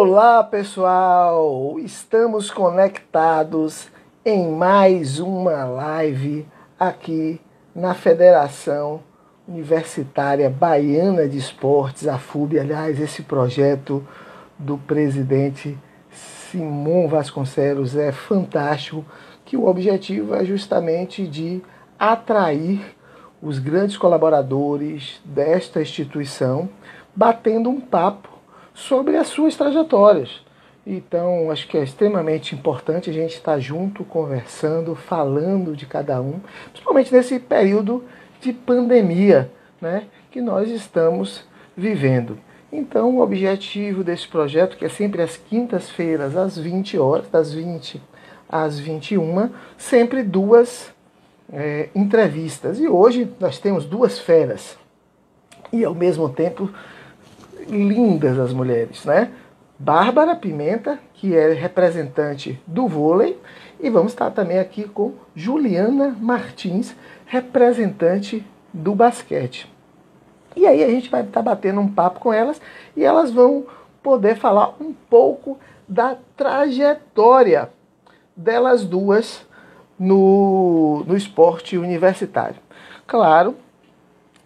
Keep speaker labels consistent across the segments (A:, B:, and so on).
A: Olá pessoal, estamos conectados em mais uma live aqui na Federação Universitária Baiana de Esportes, a FUB. Aliás, esse projeto do presidente Simão Vasconcelos é fantástico, que o objetivo é justamente de atrair os grandes colaboradores desta instituição, batendo um papo sobre as suas trajetórias. Então, acho que é extremamente importante a gente estar junto, conversando, falando de cada um, principalmente nesse período de pandemia né, que nós estamos vivendo. Então, o objetivo desse projeto, que é sempre às quintas-feiras, às 20 horas, das 20 às 21, sempre duas é, entrevistas. E hoje nós temos duas feras. E ao mesmo tempo lindas as mulheres, né? Bárbara Pimenta, que é representante do vôlei, e vamos estar também aqui com Juliana Martins, representante do basquete. E aí a gente vai estar batendo um papo com elas e elas vão poder falar um pouco da trajetória delas duas no, no esporte universitário. Claro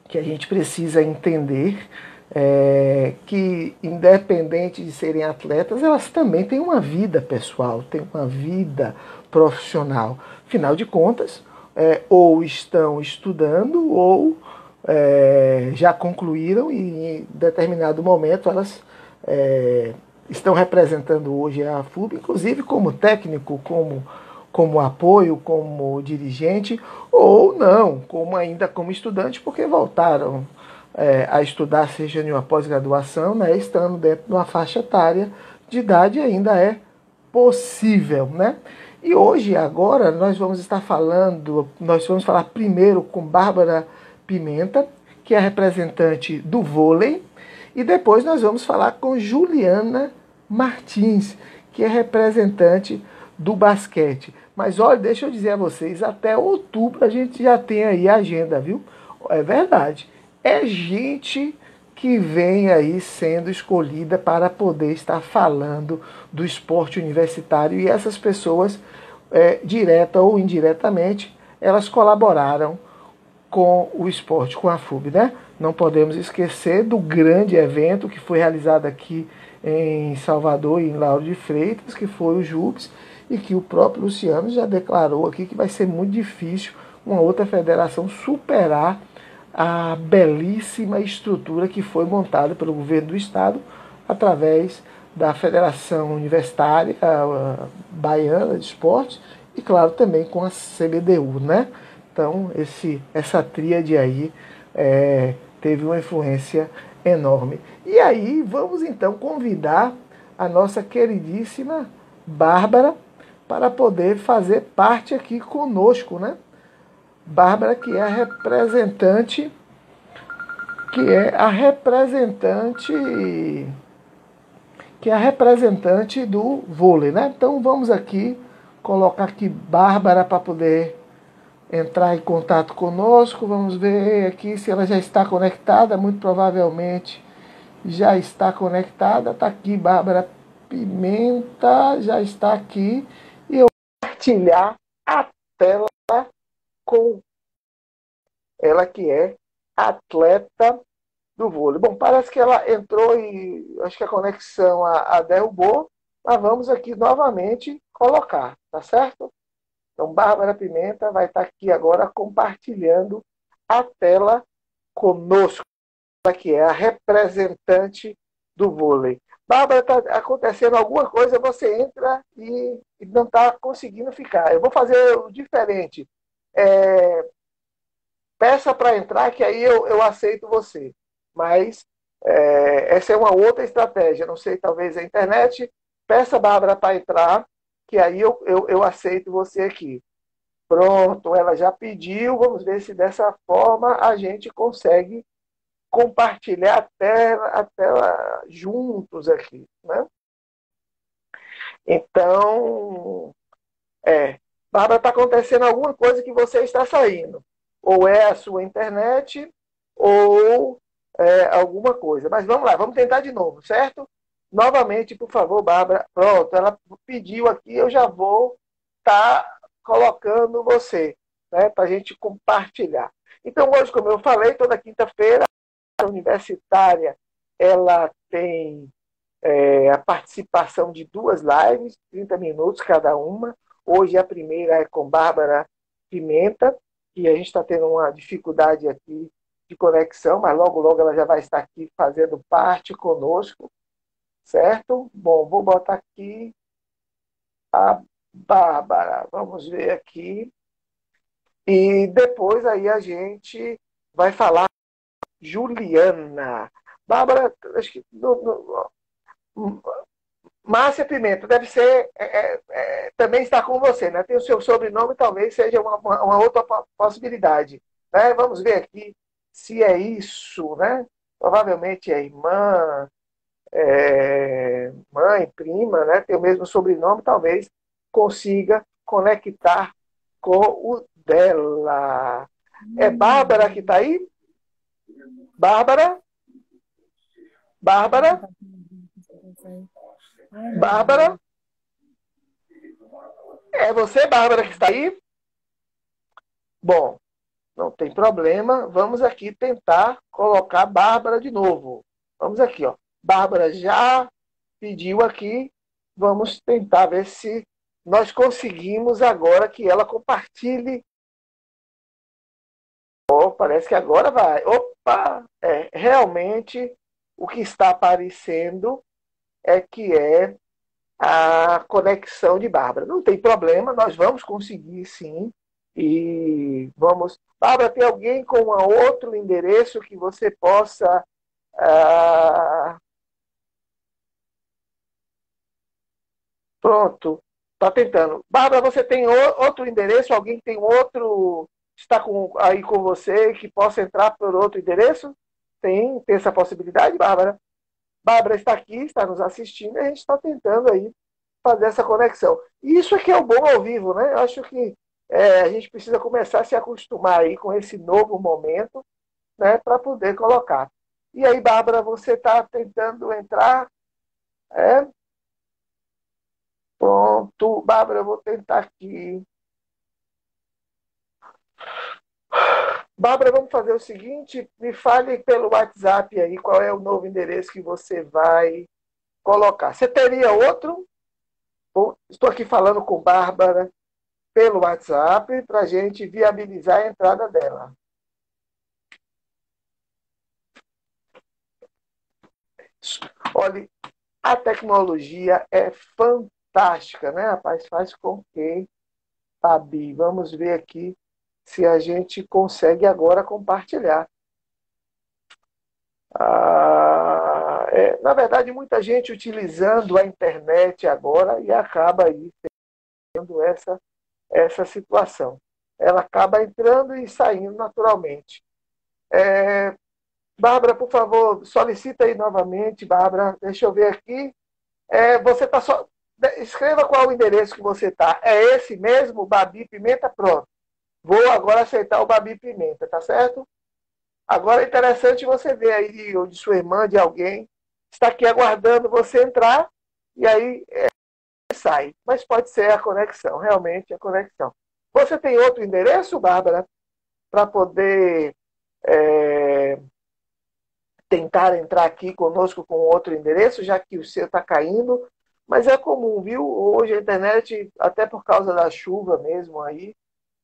A: que a gente precisa entender é, que, independente de serem atletas, elas também têm uma vida pessoal, têm uma vida profissional. Afinal de contas, é, ou estão estudando ou é, já concluíram e em determinado momento elas é, estão representando hoje a FUB, inclusive como técnico, como, como apoio, como dirigente, ou não, como ainda como estudante, porque voltaram é, a estudar, seja em uma pós-graduação, né, estando dentro de uma faixa etária de idade ainda é possível, né? E hoje, agora, nós vamos estar falando, nós vamos falar primeiro com Bárbara Pimenta, que é representante do vôlei, e depois nós vamos falar com Juliana Martins, que é representante do basquete. Mas olha, deixa eu dizer a vocês, até outubro a gente já tem aí a agenda, viu? É verdade é gente que vem aí sendo escolhida para poder estar falando do esporte universitário e essas pessoas, é, direta ou indiretamente, elas colaboraram com o esporte, com a FUB, né? Não podemos esquecer do grande evento que foi realizado aqui em Salvador e em Lauro de Freitas, que foi o JUPS, e que o próprio Luciano já declarou aqui que vai ser muito difícil uma outra federação superar a belíssima estrutura que foi montada pelo governo do estado através da Federação Universitária Baiana de Esportes e, claro, também com a CBDU, né? Então, esse, essa tríade aí é, teve uma influência enorme. E aí, vamos então convidar a nossa queridíssima Bárbara para poder fazer parte aqui conosco, né? Bárbara, que é a representante, que é a representante, que é a representante do vôlei, né? Então vamos aqui colocar aqui Bárbara para poder entrar em contato conosco. Vamos ver aqui se ela já está conectada, muito provavelmente já está conectada. Está aqui Bárbara Pimenta, já está aqui. E eu vou compartilhar a tela com ela que é atleta do vôlei. Bom, parece que ela entrou e acho que a conexão a, a derrubou, mas vamos aqui novamente colocar, tá certo? Então, Bárbara Pimenta vai estar aqui agora compartilhando a tela conosco, que é a representante do vôlei. Bárbara, está acontecendo alguma coisa, você entra e, e não está conseguindo ficar. Eu vou fazer o diferente é, peça para entrar, que aí eu, eu aceito você. Mas é, essa é uma outra estratégia. Não sei, talvez a internet. Peça a Bárbara para entrar, que aí eu, eu, eu aceito você aqui. Pronto, ela já pediu. Vamos ver se dessa forma a gente consegue compartilhar a tela, a tela juntos aqui. Né? Então, é, Bárbara, está acontecendo alguma coisa que você está saindo. Ou é a sua internet, ou é alguma coisa. Mas vamos lá, vamos tentar de novo, certo? Novamente, por favor, Bárbara. Pronto, ela pediu aqui, eu já vou estar tá colocando você, né, para a gente compartilhar. Então, hoje, como eu falei, toda quinta-feira, a universitária ela tem é, a participação de duas lives, 30 minutos cada uma. Hoje a primeira é com Bárbara Pimenta, que a gente está tendo uma dificuldade aqui de conexão, mas logo, logo ela já vai estar aqui fazendo parte conosco, certo? Bom, vou botar aqui a Bárbara, vamos ver aqui. E depois aí a gente vai falar Juliana. Bárbara, acho que no, no, Márcia Pimenta deve ser é, é, é, também está com você, né? Tem o seu sobrenome, talvez seja uma, uma outra possibilidade. Né? Vamos ver aqui se é isso, né? Provavelmente é irmã, é, mãe, prima, né? Tem o mesmo sobrenome, talvez consiga conectar com o dela. É Bárbara que está aí? Bárbara? Bárbara? Bárbara? É você, Bárbara, que está aí? Bom, não tem problema. Vamos aqui tentar colocar Bárbara de novo. Vamos aqui, ó. Bárbara já pediu aqui. Vamos tentar ver se nós conseguimos agora que ela compartilhe. Oh, parece que agora vai. Opa! É, realmente o que está aparecendo é que é a conexão de Bárbara. Não tem problema, nós vamos conseguir sim. E vamos. Bárbara, tem alguém com outro endereço que você possa. Ah... Pronto, está tentando. Bárbara, você tem outro endereço? Alguém tem outro. Está com, aí com você que possa entrar por outro endereço? Tem, tem essa possibilidade, Bárbara? Bárbara está aqui, está nos assistindo, e a gente está tentando aí fazer essa conexão. E isso aqui é o bom ao vivo, né? Eu acho que é, a gente precisa começar a se acostumar aí com esse novo momento, né, para poder colocar. E aí, Bárbara, você está tentando entrar? É? Pronto, Bárbara, eu vou tentar aqui. Bárbara, vamos fazer o seguinte: me fale pelo WhatsApp aí qual é o novo endereço que você vai colocar. Você teria outro? Estou aqui falando com Bárbara pelo WhatsApp para a gente viabilizar a entrada dela. Olha, a tecnologia é fantástica, né, rapaz? Faz com que, Fabi, vamos ver aqui se a gente consegue agora compartilhar. Ah, é, na verdade, muita gente utilizando a internet agora e acaba aí tendo essa, essa situação. Ela acaba entrando e saindo naturalmente. É, Bárbara, por favor, solicita aí novamente, Bárbara. Deixa eu ver aqui. É, você está só. Escreva qual o endereço que você está. É esse mesmo, Babi Pimenta? Pronto. Vou agora aceitar o Babi Pimenta, tá certo? Agora é interessante você ver aí, ou de sua irmã, de alguém, está aqui aguardando você entrar e aí é, sai. Mas pode ser a conexão, realmente a conexão. Você tem outro endereço, Bárbara, para poder é, tentar entrar aqui conosco com outro endereço, já que o seu está caindo. Mas é comum, viu? Hoje a internet, até por causa da chuva mesmo aí,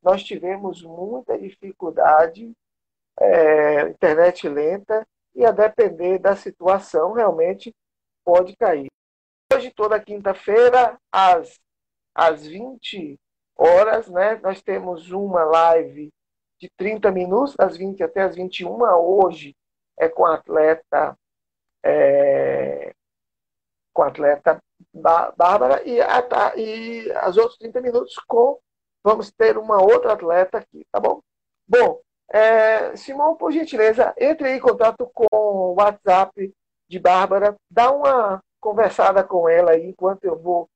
A: nós tivemos muita dificuldade, é, internet lenta, e a depender da situação, realmente pode cair. Hoje, toda quinta-feira, às, às 20 horas, né, nós temos uma live de 30 minutos, das 20 até as 21. Hoje é com a atleta, é, com a atleta Bárbara e, a, e as outras 30 minutos com vamos ter uma outra atleta aqui, tá bom? Bom, é, Simão, por gentileza, entre em contato com o WhatsApp de Bárbara, dá uma conversada com ela aí enquanto eu vou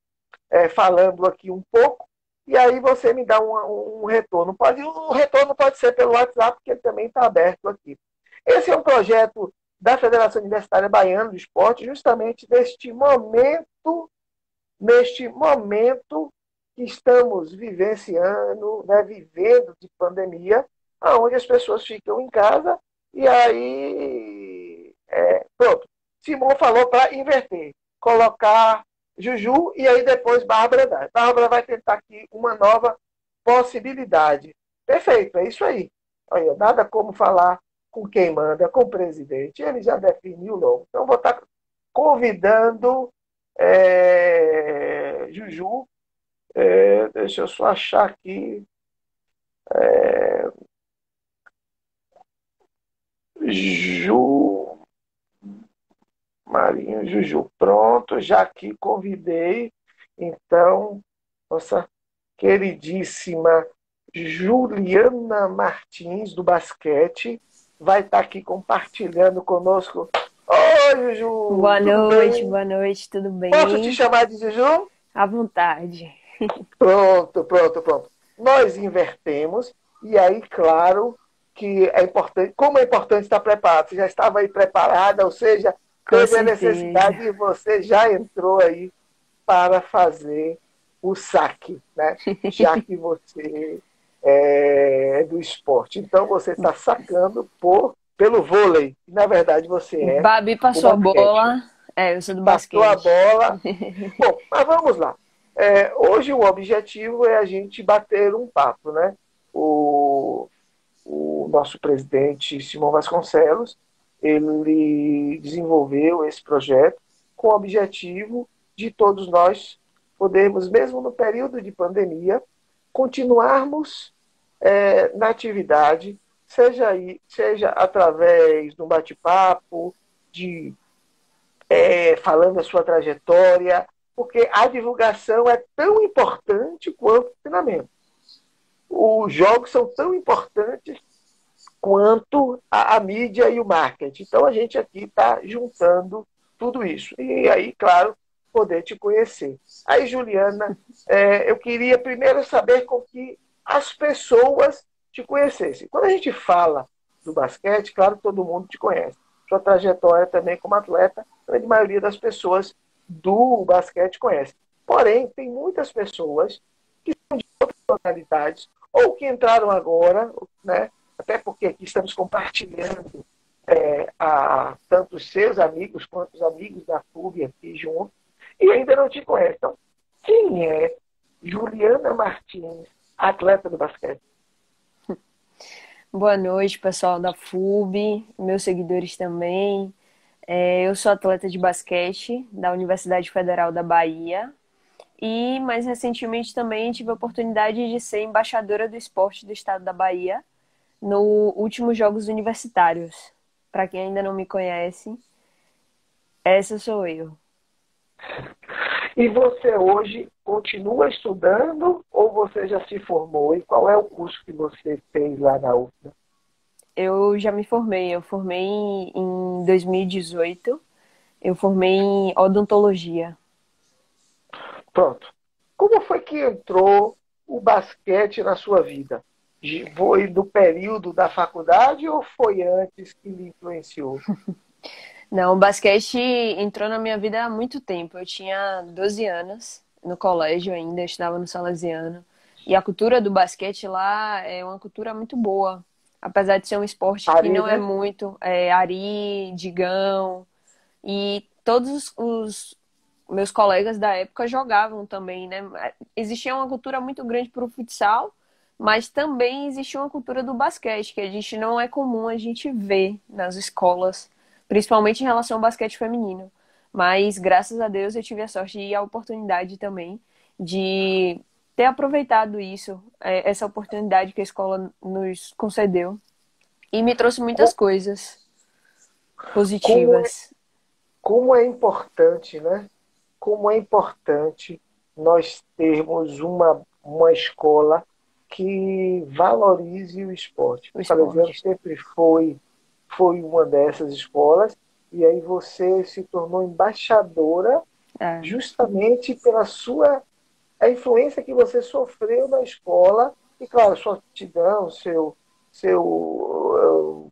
A: é, falando aqui um pouco, e aí você me dá um, um retorno. Pode, o retorno pode ser pelo WhatsApp, porque ele também está aberto aqui. Esse é um projeto da Federação Universitária Baiana do Esporte, justamente neste momento, neste momento que estamos vivenciando, né, vivendo de pandemia, onde as pessoas ficam em casa e aí, é, pronto. Simão falou para inverter, colocar Juju e aí depois Bárbara. Bárbara vai tentar aqui uma nova possibilidade. Perfeito, é isso aí. Olha, nada como falar com quem manda, com o presidente. Ele já definiu logo. Então, vou estar convidando é, Juju. É, deixa eu só achar aqui. É, Ju. Marinho Juju. Pronto, já aqui convidei. Então, nossa queridíssima Juliana Martins, do basquete, vai estar aqui compartilhando conosco. Oi, Juju!
B: Boa noite, bem? boa noite, tudo bem?
A: Posso te chamar de Juju?
B: À vontade.
A: Pronto, pronto, pronto. Nós invertemos, e aí, claro, que é importante, como é importante estar preparado. Você já estava aí preparada, ou seja, teve a necessidade e você já entrou aí para fazer o saque, né? Já que você é do esporte. Então você está sacando por, pelo vôlei. Na verdade, você é.
B: Babi passou a bola. É, eu sou do
A: passou
B: basquete.
A: Passou a bola. Bom, mas vamos lá. É, hoje o objetivo é a gente bater um papo, né? O, o nosso presidente Simão Vasconcelos, ele desenvolveu esse projeto com o objetivo de todos nós podermos, mesmo no período de pandemia, continuarmos é, na atividade, seja, aí, seja através de um bate-papo, de é, falando a sua trajetória, porque a divulgação é tão importante quanto o treinamento os jogos são tão importantes quanto a, a mídia e o marketing. Então a gente aqui está juntando tudo isso. E aí, claro, poder te conhecer. Aí, Juliana, é, eu queria primeiro saber com que as pessoas te conhecessem. Quando a gente fala do basquete, claro, todo mundo te conhece. Sua trajetória também como atleta, a grande maioria das pessoas do basquete conhece. Porém, tem muitas pessoas que são de outras tonalidades ou que entraram agora, né? até porque aqui estamos compartilhando é, a, tanto os seus amigos quanto os amigos da FUB aqui juntos, e ainda não te conhecem. Então, quem é Juliana Martins, atleta do basquete?
B: Boa noite, pessoal da FUB, meus seguidores também. É, eu sou atleta de basquete da Universidade Federal da Bahia, e mais recentemente também tive a oportunidade de ser embaixadora do esporte do estado da Bahia no últimos Jogos Universitários. Para quem ainda não me conhece, essa sou eu.
A: E você hoje continua estudando ou você já se formou? E qual é o curso que você fez lá na UFBA?
B: Eu já me formei. Eu formei em 2018. Eu formei em odontologia.
A: Pronto. Como foi que entrou o basquete na sua vida? Foi do período da faculdade ou foi antes que lhe influenciou?
B: Não, o basquete entrou na minha vida há muito tempo. Eu tinha 12 anos, no colégio ainda, estudava no Salesiano. E a cultura do basquete lá é uma cultura muito boa. Apesar de ser um esporte Ari, que não é né? é muito. É, Ari, Digão. E todos os, meus colegas da época jogavam também, né? Existia uma cultura muito grande para o futsal, mas também existia uma cultura do basquete, que a gente não é comum a gente ver nas escolas, principalmente em relação ao basquete feminino. Mas graças a Deus eu tive a sorte e a oportunidade também de ter aproveitado isso, é, essa oportunidade que a escola nos concedeu. E me trouxe muitas coisas positivas.
A: Como é, como é importante, né? como é importante nós termos uma, uma escola que valorize o esporte. O Salesiano sempre foi, foi uma dessas escolas, e aí você se tornou embaixadora é. justamente pela sua a influência que você sofreu na escola, e claro, sua aptidão, seu, seu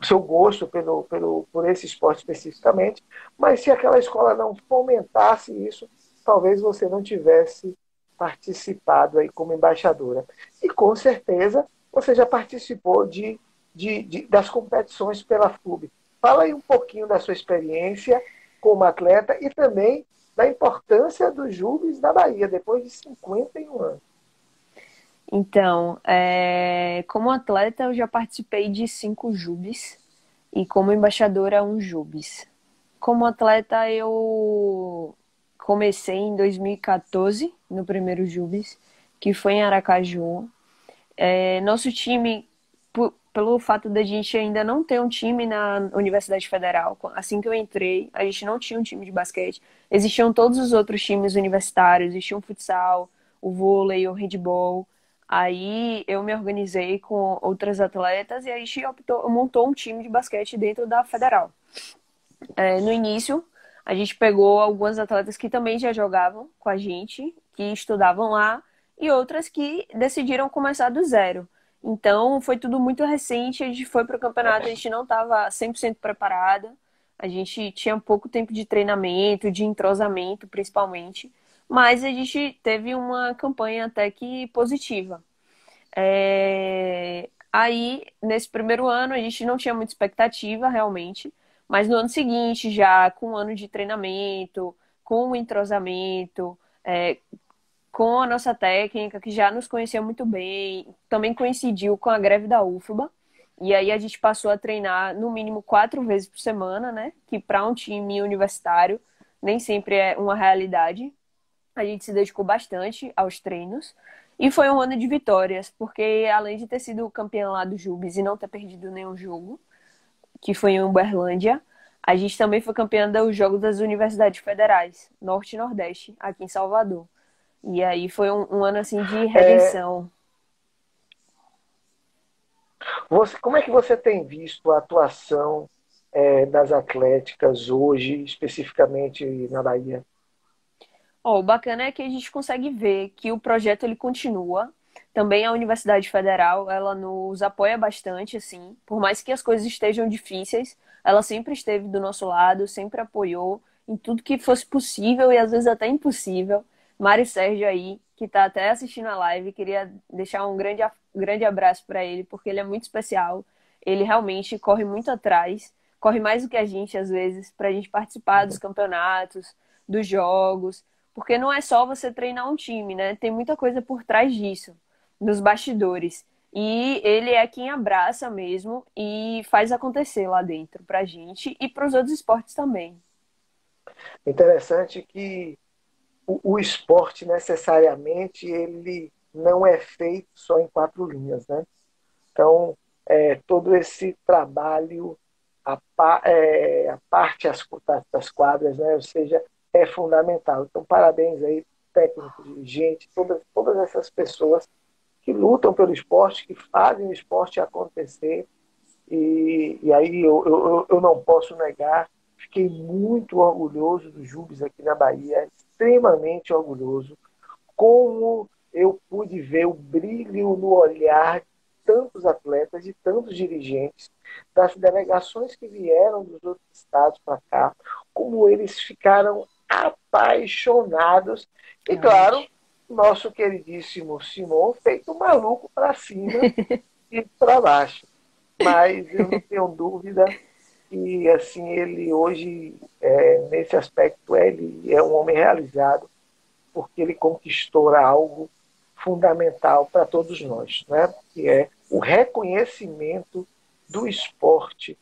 A: o seu gosto pelo, pelo, por esse esporte especificamente, mas se aquela escola não fomentasse isso, talvez você não tivesse participado aí como embaixadora. E com certeza você já participou de, de, de das competições pela FUB. Fala aí um pouquinho da sua experiência como atleta e também da importância dos Jubes na Bahia, depois de 51 anos.
B: Então, é, como atleta, eu já participei de cinco Jubes e como embaixadora, um Jubes. Como atleta, eu comecei em 2014, no primeiro Jubes, que foi em Aracaju. É, nosso time, pelo fato da gente ainda não ter um time na Universidade Federal, assim que eu entrei, a gente não tinha um time de basquete. Existiam todos os outros times universitários, existia o futsal, o vôlei, o handball. Aí eu me organizei com outras atletas e a gente optou, montou um time de basquete dentro da federal. É, no início, a gente pegou algumas atletas que também já jogavam com a gente, que estudavam lá, e outras que decidiram começar do zero. Então foi tudo muito recente, a gente foi para o campeonato, a gente não estava 100% preparada, a gente tinha pouco tempo de treinamento, de entrosamento principalmente. Mas a gente teve uma campanha até que positiva. É... Aí, nesse primeiro ano, a gente não tinha muita expectativa, realmente, mas no ano seguinte, já com um ano de treinamento, com o entrosamento, é... com a nossa técnica, que já nos conhecia muito bem, também coincidiu com a greve da UFBA, e aí a gente passou a treinar no mínimo quatro vezes por semana, né? Que para um time universitário nem sempre é uma realidade, a gente se dedicou bastante aos treinos. E foi um ano de vitórias, porque além de ter sido campeão lá do Jubes e não ter perdido nenhum jogo, que foi em Uberlândia, a gente também foi campeão dos Jogos das Universidades Federais, Norte e Nordeste, aqui em Salvador. E aí foi um, um ano assim de redenção.
A: É... Você, como é que você tem visto a atuação é, das atléticas hoje, especificamente na Bahia?
B: Oh, o bacana é que a gente consegue ver que o projeto ele continua. Também a Universidade Federal, ela nos apoia bastante, assim. Por mais que as coisas estejam difíceis, ela sempre esteve do nosso lado, sempre apoiou em tudo que fosse possível e às vezes até impossível. Mário Sérgio aí, que está até assistindo a live, queria deixar um grande, grande abraço para ele, porque ele é muito especial. Ele realmente corre muito atrás, corre mais do que a gente às vezes, para a gente participar dos campeonatos, dos jogos. Porque não é só você treinar um time, né? Tem muita coisa por trás disso, nos bastidores. E ele é quem abraça mesmo e faz acontecer lá dentro pra gente e para os outros esportes também.
A: Interessante que o, o, esporte necessariamente ele não é feito só em quatro linhas, né? Então, é, todo esse trabalho, a, é, a parte as, das quadras, né? Ou seja, é fundamental. Então, parabéns aí, técnicos, dirigentes, todas, todas essas pessoas que lutam pelo esporte, que fazem o esporte acontecer. E, e aí eu, eu, eu não posso negar, fiquei muito orgulhoso do Jubes aqui na Bahia, extremamente orgulhoso, como eu pude ver o brilho no olhar de tantos atletas e tantos dirigentes das delegações que vieram dos outros estados para cá, como eles ficaram apaixonados. E, claro, nosso queridíssimo Simon feito maluco para cima e para baixo. Mas eu não tenho dúvida que assim ele hoje, é, nesse aspecto, ele é um homem realizado, porque ele conquistou algo fundamental para todos nós, né? que é o reconhecimento do esporte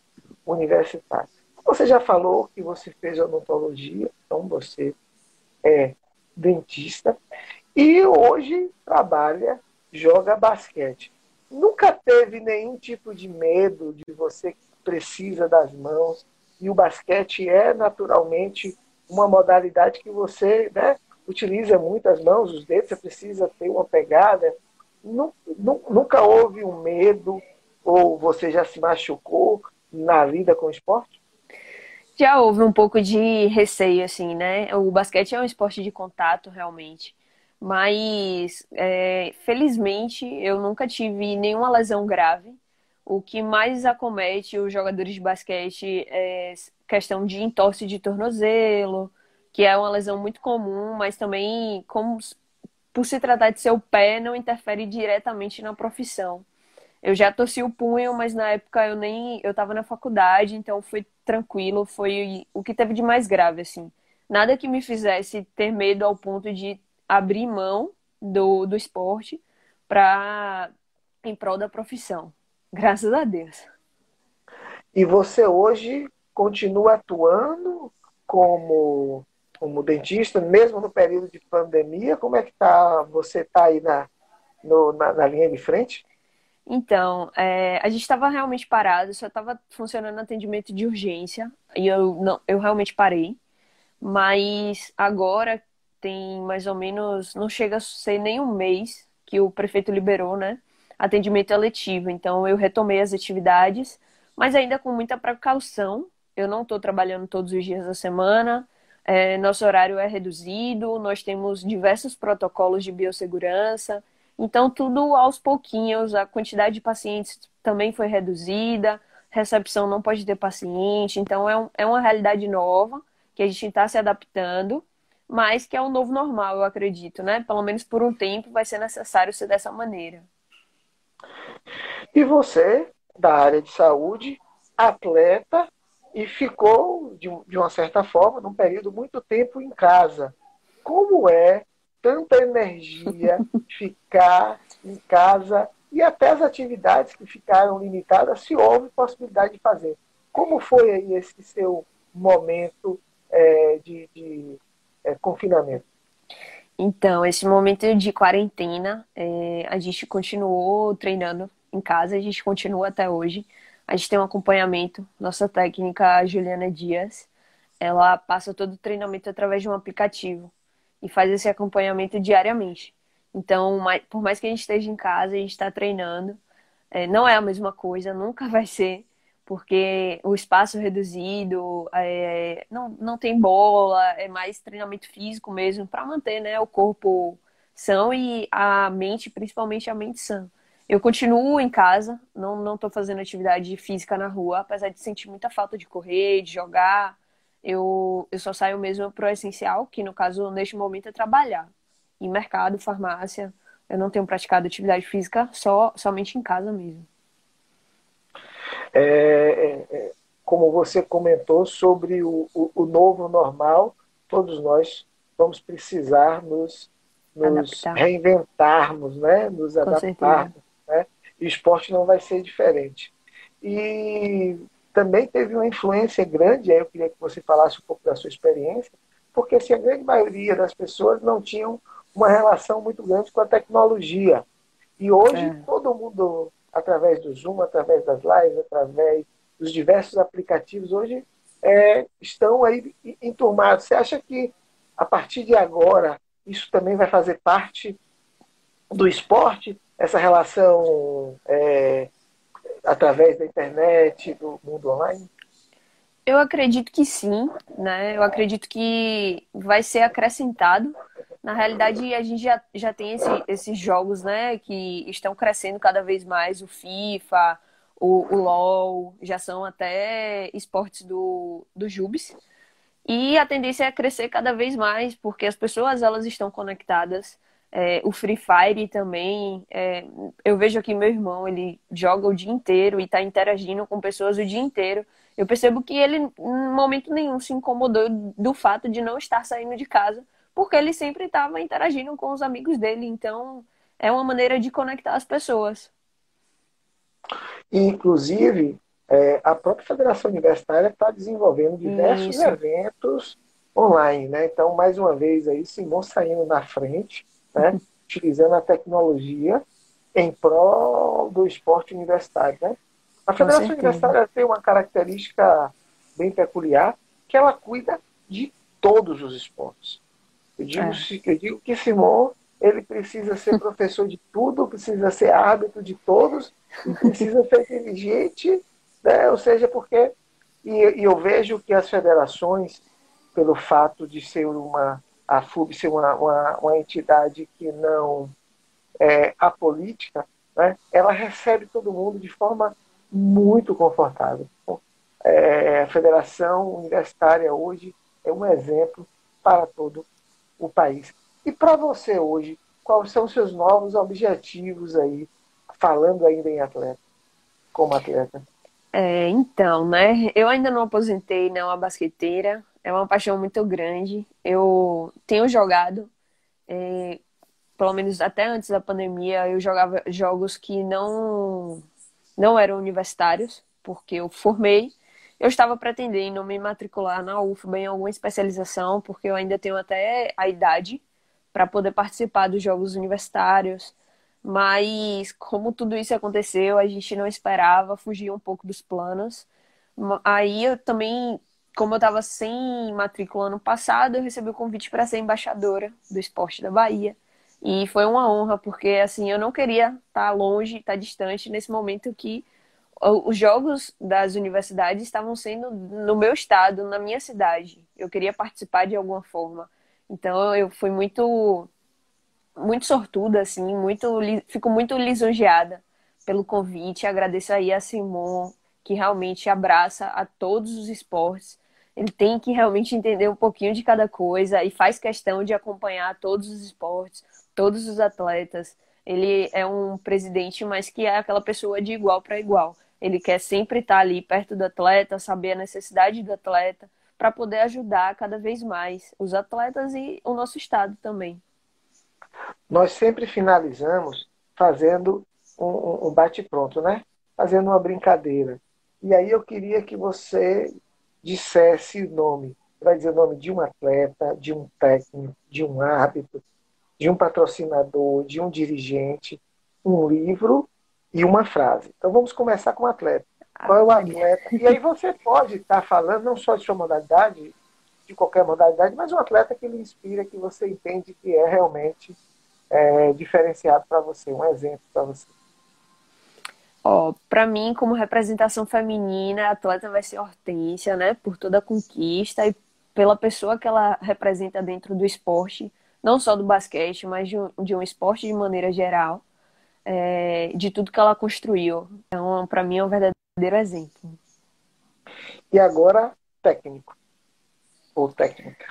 A: universitário. Você já falou que você fez odontologia, então você é dentista e hoje trabalha, joga basquete. Nunca teve nenhum tipo de medo de você precisa das mãos e o basquete é naturalmente uma modalidade que você né, utiliza muito as mãos, os dedos, você precisa ter uma pegada. Nunca houve um medo ou você já se machucou na vida com o esporte?
B: já houve um pouco de receio, assim, né? O basquete é um esporte de contato, realmente. Mas, é, felizmente, eu nunca tive nenhuma lesão grave. O que mais acomete os jogadores de basquete é questão de entorse de tornozelo, que é uma lesão muito comum, mas também, como por se tratar de seu pé, não interfere diretamente na profissão. Eu já torci o punho, mas na época eu nem eu estava na faculdade, então foi tranquilo, foi o que teve de mais grave assim. Nada que me fizesse ter medo ao ponto de abrir mão do, do esporte para em prol da profissão. Graças a Deus.
A: E você hoje continua atuando como, como dentista, mesmo no período de pandemia? Como é que tá, você está aí na, no, na, na, linha de frente?
B: Então, é, a gente estava realmente parado, só estava funcionando atendimento de urgência, e eu, não, eu realmente parei. Mas agora tem mais ou menos, não chega a ser nem um mês que o prefeito liberou, né? Atendimento eletivo. Então, eu retomei as atividades, mas ainda com muita precaução. Eu não estou trabalhando todos os dias da semana, é, nosso horário é reduzido, nós temos diversos protocolos de biossegurança. Então, tudo aos pouquinhos, a quantidade de pacientes também foi reduzida, recepção não pode ter paciente. Então, é, um, é uma realidade nova que a gente está se adaptando, mas que é o novo normal, eu acredito, né? Pelo menos por um tempo vai ser necessário ser dessa maneira.
A: E você, da área de saúde, atleta, e ficou, de, de uma certa forma, num período muito tempo em casa. Como é tanta energia ficar em casa e até as atividades que ficaram limitadas, se houve possibilidade de fazer. Como foi aí esse seu momento é, de, de é, confinamento?
B: Então, esse momento de quarentena, é, a gente continuou treinando em casa, a gente continua até hoje. A gente tem um acompanhamento, nossa técnica, Juliana Dias, ela passa todo o treinamento através de um aplicativo e faz esse acompanhamento diariamente. Então, por mais que a gente esteja em casa, a gente está treinando. É, não é a mesma coisa, nunca vai ser, porque o espaço reduzido, é, não, não tem bola, é mais treinamento físico mesmo, para manter né, o corpo são e a mente, principalmente a mente sã. Eu continuo em casa, não estou fazendo atividade física na rua, apesar de sentir muita falta de correr, de jogar. Eu, eu só saio mesmo para o essencial, que no caso, neste momento, é trabalhar. Em mercado, farmácia. Eu não tenho praticado atividade física, só somente em casa mesmo.
A: É, é, como você comentou sobre o, o, o, novo normal, todos nós vamos precisar nos, nos reinventarmos, né? nos Com adaptarmos. Né? E o esporte não vai ser diferente. E também teve uma influência grande, aí eu queria que você falasse um pouco da sua experiência, porque assim, a grande maioria das pessoas não tinham uma relação muito grande com a tecnologia. E hoje é. todo mundo através do Zoom, através das lives, através dos diversos aplicativos, hoje é, estão aí enturmados. Você acha que a partir de agora isso também vai fazer parte do esporte, essa relação é, através da internet, do mundo online?
B: Eu acredito que sim, né? Eu acredito que vai ser acrescentado na realidade, a gente já, já tem esse, esses jogos, né, que estão crescendo cada vez mais, o FIFA, o, o LoL, já são até esportes do, do Jubes. E a tendência é crescer cada vez mais, porque as pessoas elas estão conectadas. É, o Free Fire também. É, eu vejo aqui meu irmão, ele joga o dia inteiro e está interagindo com pessoas o dia inteiro. Eu percebo que ele, em momento nenhum, se incomodou do fato de não estar saindo de casa porque ele sempre estava interagindo com os amigos dele. Então, é uma maneira de conectar as pessoas.
A: Inclusive, é, a própria Federação Universitária está desenvolvendo diversos Isso. eventos online, né? Então, mais uma vez aí, Simão saindo na frente, né? utilizando a tecnologia em prol do esporte universitário, né? A Federação Universitária tem uma característica bem peculiar, que ela cuida de todos os esportes. Eu digo, é. eu digo que Simon ele precisa ser professor de tudo, precisa ser árbitro de todos, precisa ser inteligente, né? ou seja, porque. E, e, eu vejo que as federações, pelo fato de ser uma. A FUB ser uma, uma, uma entidade que não é apolítica, né? ela recebe todo mundo de forma muito confortável. É, a Federação Universitária hoje é um exemplo para todo o país. E para você hoje, quais são os seus novos objetivos aí, falando ainda em atleta, como atleta?
B: É, então, né? Eu ainda não aposentei, não, a basqueteira. É uma paixão muito grande. Eu tenho jogado, é, pelo menos até antes da pandemia, eu jogava jogos que não, não eram universitários, porque eu formei. Eu estava pretendendo me matricular na UFBA em alguma especialização, porque eu ainda tenho até a idade para poder participar dos jogos universitários. Mas como tudo isso aconteceu, a gente não esperava, fugia um pouco dos planos. Aí eu também, como eu estava sem matrícula ano passado, eu recebi o convite para ser embaixadora do esporte da Bahia. E foi uma honra, porque assim, eu não queria estar longe, estar distante nesse momento que os jogos das universidades estavam sendo no meu estado, na minha cidade. Eu queria participar de alguma forma. Então eu fui muito muito sortuda, assim, muito, fico muito lisonjeada pelo convite. Agradeço aí a Simon, que realmente abraça a todos os esportes. Ele tem que realmente entender um pouquinho de cada coisa e faz questão de acompanhar todos os esportes, todos os atletas. Ele é um presidente, mas que é aquela pessoa de igual para igual. Ele quer sempre estar ali perto do atleta, saber a necessidade do atleta, para poder ajudar cada vez mais os atletas e o nosso estado também.
A: Nós sempre finalizamos fazendo um, um bate-pronto, né? Fazendo uma brincadeira. E aí eu queria que você dissesse o nome. Vai dizer o nome de um atleta, de um técnico, de um árbitro, de um patrocinador, de um dirigente, um livro e uma frase. Então vamos começar com o atleta. Qual é o atleta? E aí você pode estar falando não só de sua modalidade, de qualquer modalidade, mas um atleta que lhe inspira, que você entende que é realmente é, diferenciado para você, um exemplo para você.
B: Ó, para mim, como representação feminina, a atleta vai ser Hortência, né? Por toda a conquista e pela pessoa que ela representa dentro do esporte, não só do basquete, mas de um, de um esporte de maneira geral, é, de tudo que ela construiu. Então, para mim, é um verdadeiro exemplo.
A: E agora, técnico. Ou técnica.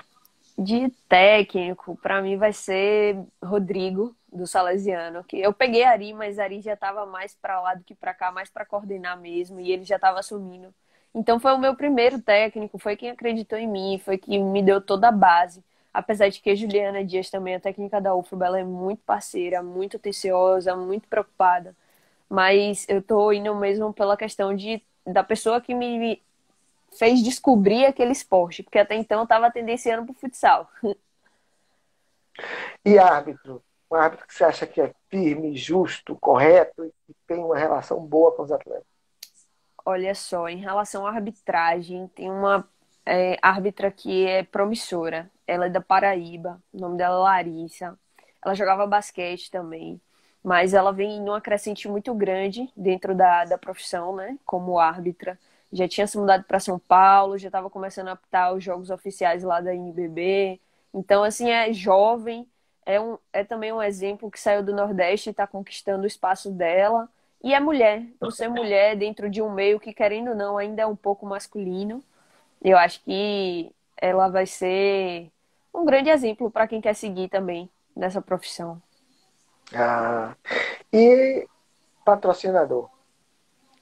B: De técnico, para mim vai ser Rodrigo, do Salesiano. Que eu peguei Ari, mas Ari já estava mais para lá do que para cá, mais para coordenar mesmo, e ele já estava assumindo. Então foi o meu primeiro técnico, foi quem acreditou em mim, foi quem me deu toda a base. Apesar de que a Juliana Dias também, a técnica da UFBA, ela é muito parceira, muito atenciosa, muito preocupada. Mas eu tô indo mesmo pela questão de da pessoa que me fez descobrir aquele esporte, porque até então eu estava tendenciando para o futsal.
A: E árbitro? Um árbitro que você acha que é firme, justo, correto e que tem uma relação boa com os atletas?
B: Olha só, em relação à arbitragem, tem uma é, árbitra que é promissora. Ela é da Paraíba, o nome dela é Larissa. Ela jogava basquete também, mas ela vem numa crescente muito grande dentro da, da profissão, né, como árbitra já tinha se mudado para São Paulo, já estava começando a apitar os jogos oficiais lá da NBB. Então, assim, é jovem, é, um, é também um exemplo que saiu do Nordeste e está conquistando o espaço dela. E é mulher, por ser mulher dentro de um meio que, querendo ou não, ainda é um pouco masculino. Eu acho que ela vai ser um grande exemplo para quem quer seguir também nessa profissão.
A: Ah, e patrocinador?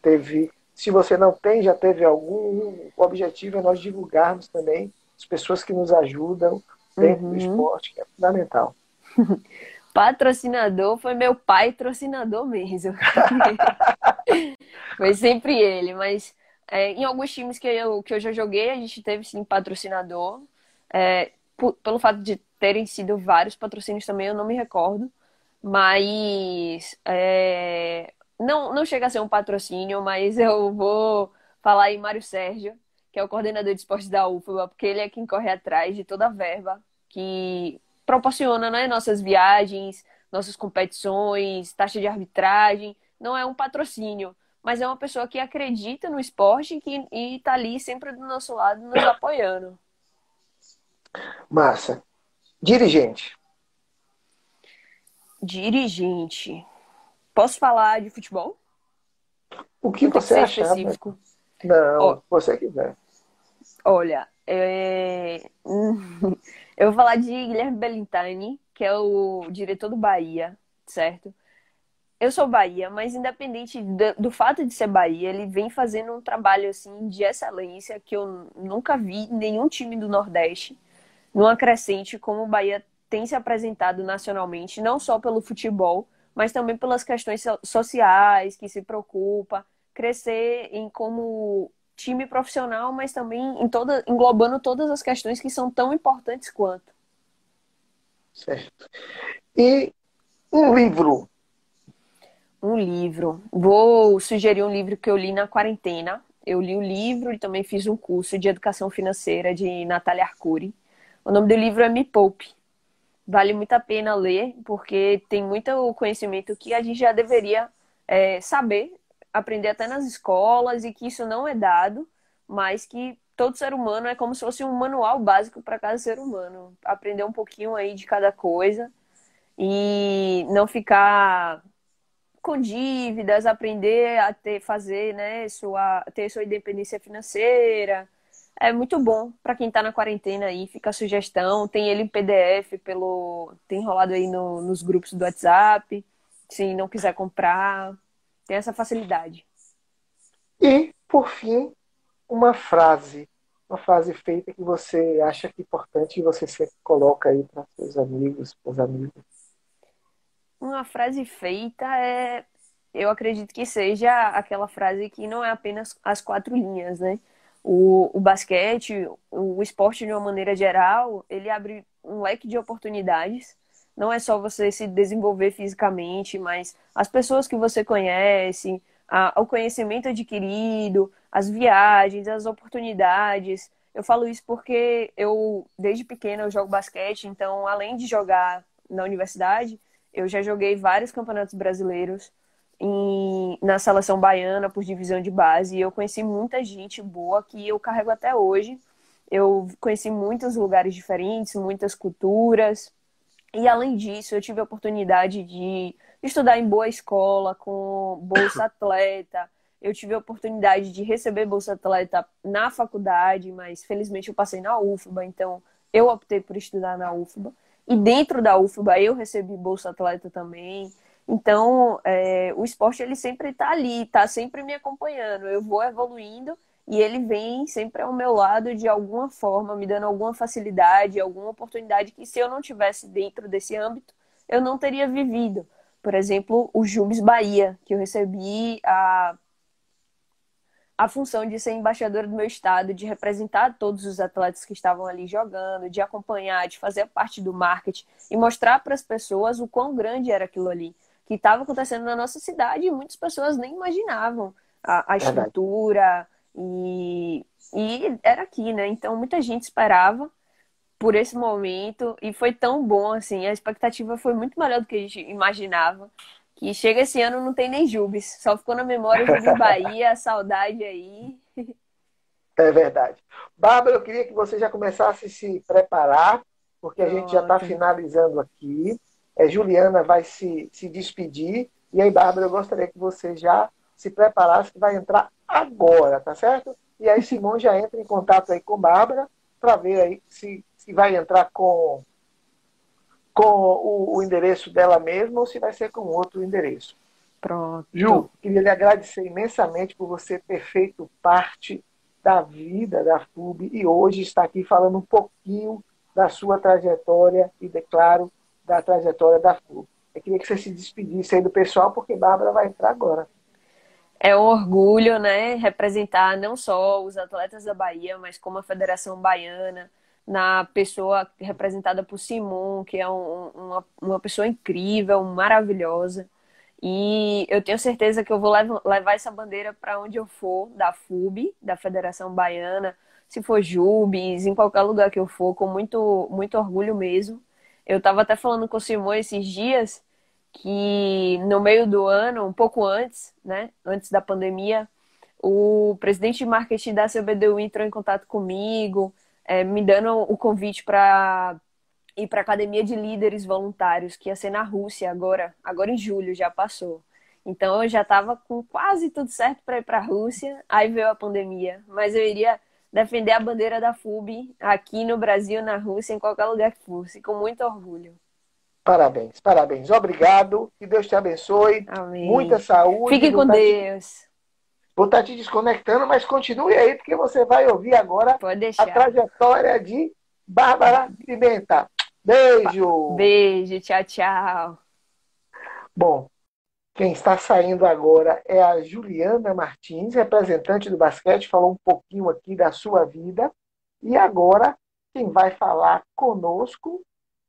A: Teve se você não tem, já teve algum, o objetivo é nós divulgarmos também as pessoas que nos ajudam dentro uhum. do esporte, que é fundamental.
B: Patrocinador foi meu pai patrocinador mesmo. foi sempre ele, mas é, em alguns times que eu, que eu já joguei, a gente teve sim patrocinador. É, pelo fato de terem sido vários patrocínios também, eu não me recordo. Mas é, não, não chega a ser um patrocínio, mas eu vou falar em Mário Sérgio, que é o coordenador de esportes da UFBA, porque ele é quem corre atrás de toda a verba que proporciona né, nossas viagens, nossas competições, taxa de arbitragem. Não é um patrocínio, mas é uma pessoa que acredita no esporte que, e está ali sempre do nosso lado, nos apoiando.
A: Massa. Dirigente.
B: Dirigente. Posso falar de futebol?
A: O que você acha? Específico. Não, oh, você quiser.
B: Olha, é... eu vou falar de Guilherme Bellintani, que é o diretor do Bahia, certo? Eu sou Bahia, mas independente do, do, fato de ser Bahia, ele vem fazendo um trabalho assim de excelência que eu nunca vi nenhum time do Nordeste numa crescente como o Bahia tem se apresentado nacionalmente, não só pelo futebol, mas também pelas questões sociais, que se preocupa, crescer em como time profissional, mas também em toda, englobando todas as questões que são tão importantes quanto.
A: Certo. E um livro
B: um livro. Vou sugerir um livro que eu li na quarentena. Eu li o livro e também fiz um curso de educação financeira de Natália Arcuri. O nome do livro é Me Poupe. Vale muito a pena ler, porque tem muito conhecimento que a gente já deveria é, saber, aprender até nas escolas, e que isso não é dado, mas que todo ser humano é como se fosse um manual básico para cada ser humano. Aprender um pouquinho aí de cada coisa e não ficar com dívidas, aprender a ter, fazer, né, sua, ter sua independência financeira. É muito bom para quem está na quarentena aí, fica a sugestão. Tem ele em PDF pelo. Tem rolado aí no, nos grupos do WhatsApp. Se não quiser comprar, tem essa facilidade.
A: E, por fim, uma frase. Uma frase feita que você acha que é importante e você sempre coloca aí para seus amigos, para os amigos
B: uma frase feita é, eu acredito que seja aquela frase que não é apenas as quatro linhas, né? O, o basquete, o esporte de uma maneira geral, ele abre um leque de oportunidades. Não é só você se desenvolver fisicamente, mas as pessoas que você conhece, a, o conhecimento adquirido, as viagens, as oportunidades. Eu falo isso porque eu, desde pequena, eu jogo basquete, então, além de jogar na universidade, eu já joguei vários campeonatos brasileiros em, na seleção baiana por divisão de base e eu conheci muita gente boa que eu carrego até hoje. Eu conheci muitos lugares diferentes, muitas culturas. E além disso, eu tive a oportunidade de estudar em boa escola, com bolsa atleta. Eu tive a oportunidade de receber bolsa atleta na faculdade, mas felizmente eu passei na UFBA, então eu optei por estudar na UFBA. E dentro da UFBA eu recebi Bolsa Atleta também. Então, é, o esporte ele sempre está ali, está sempre me acompanhando. Eu vou evoluindo e ele vem sempre ao meu lado de alguma forma, me dando alguma facilidade, alguma oportunidade que se eu não tivesse dentro desse âmbito, eu não teria vivido. Por exemplo, o Jubes Bahia, que eu recebi a a função de ser embaixadora do meu estado, de representar todos os atletas que estavam ali jogando, de acompanhar, de fazer parte do marketing e mostrar para as pessoas o quão grande era aquilo ali, que estava acontecendo na nossa cidade e muitas pessoas nem imaginavam a, a estrutura e, e era aqui, né? Então muita gente esperava por esse momento e foi tão bom assim, a expectativa foi muito melhor do que a gente imaginava que chega esse ano não tem nem Jubes, só ficou na memória do Bahia, a saudade aí.
A: É verdade. Bárbara, eu queria que você já começasse a se preparar, porque a gente já está finalizando aqui. É, Juliana vai se, se despedir. E aí, Bárbara, eu gostaria que você já se preparasse, que vai entrar agora, tá certo? E aí, Simão já entra em contato aí com Bárbara para ver aí se, se vai entrar com com o, o, endereço dela mesma ou se vai ser com outro endereço.
B: Pronto.
A: Ju, queria lhe agradecer imensamente por você ter feito parte da vida da FUB e hoje está aqui falando um pouquinho da sua trajetória e, declaro, da trajetória da FUB. Eu queria que você se despedisse aí do pessoal, porque Bárbara vai entrar agora.
B: É um orgulho, né, representar não só os atletas da Bahia, mas como a Federação Baiana, na pessoa representada por Simon, que é um, uma, uma pessoa incrível, maravilhosa. E eu tenho certeza que eu vou levar essa bandeira para onde eu for, da FUB, da Federação Baiana, se for Jubes, em qualquer lugar que eu for, com muito, muito orgulho mesmo. Eu estava até falando com o Simon esses dias que no meio do ano, um pouco antes, né, antes da pandemia, o presidente de marketing da CBDU entrou em contato comigo, é, me dando o convite para ir para a Academia de Líderes Voluntários, que ia ser na Rússia agora, agora em julho, já passou. Então eu já estava com quase tudo certo para ir para a Rússia, aí veio a pandemia, mas eu iria defender a bandeira da FUB aqui no Brasil, na Rússia, em qualquer lugar que fosse, com muito orgulho.
A: Parabéns, parabéns. Obrigado. Que Deus te abençoe.
B: Amém.
A: Muita saúde.
B: Fique com Deus.
A: Vou estar te desconectando, mas continue aí, porque você vai ouvir agora a trajetória de Bárbara Pimenta. Beijo.
B: Beijo, tchau, tchau.
A: Bom, quem está saindo agora é a Juliana Martins, representante do basquete, falou um pouquinho aqui da sua vida. E agora, quem vai falar conosco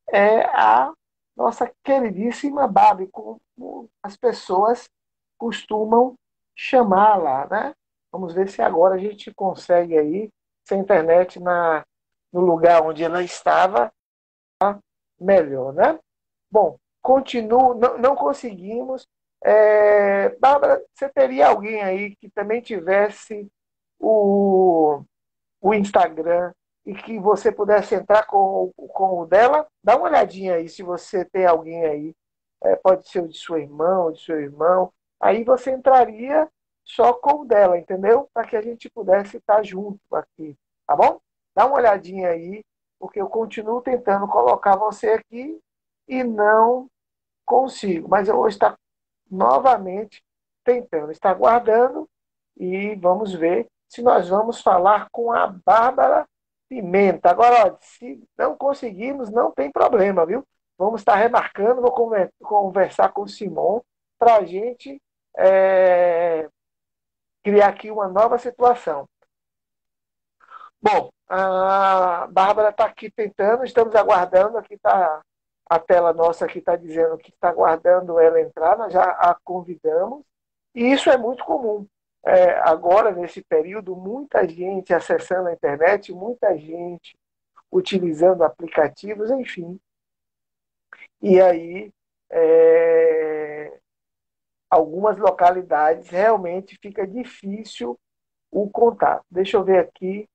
A: é a nossa queridíssima Babi, como as pessoas costumam chamá-la, né? Vamos ver se agora a gente consegue aí, se a internet na, no lugar onde ela estava, melhor, né? Bom, continuo, não, não conseguimos. É, Bárbara, você teria alguém aí que também tivesse o, o Instagram e que você pudesse entrar com, com o dela? Dá uma olhadinha aí se você tem alguém aí. É, pode ser o de sua irmã, ou de seu irmão. Aí você entraria só com o dela, entendeu? Para que a gente pudesse estar junto aqui, tá bom? Dá uma olhadinha aí porque eu continuo tentando colocar você aqui e não consigo. Mas eu vou estar novamente tentando, estar guardando e vamos ver se nós vamos falar com a Bárbara Pimenta. Agora, ó, se não conseguirmos, não tem problema, viu? Vamos estar remarcando, vou conversar com o Simon para a gente é, criar aqui uma nova situação. Bom, a Bárbara está aqui tentando, estamos aguardando. Aqui está a tela nossa aqui está dizendo que está aguardando ela entrar, nós já a convidamos. E isso é muito comum. É, agora, nesse período, muita gente acessando a internet, muita gente utilizando aplicativos, enfim. E aí, é, algumas localidades realmente fica difícil o contato. Deixa eu ver aqui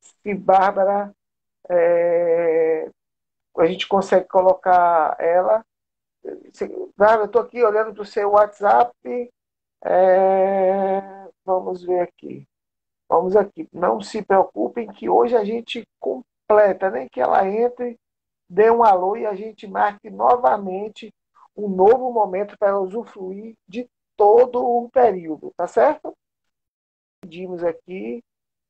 A: se Bárbara é, a gente consegue colocar ela. Bárbara, eu estou aqui olhando para o seu WhatsApp. É, vamos ver aqui. Vamos aqui. Não se preocupem que hoje a gente completa, nem que ela entre, dê um alô e a gente marque novamente um novo momento para usufruir de todo o período, tá certo? Pedimos aqui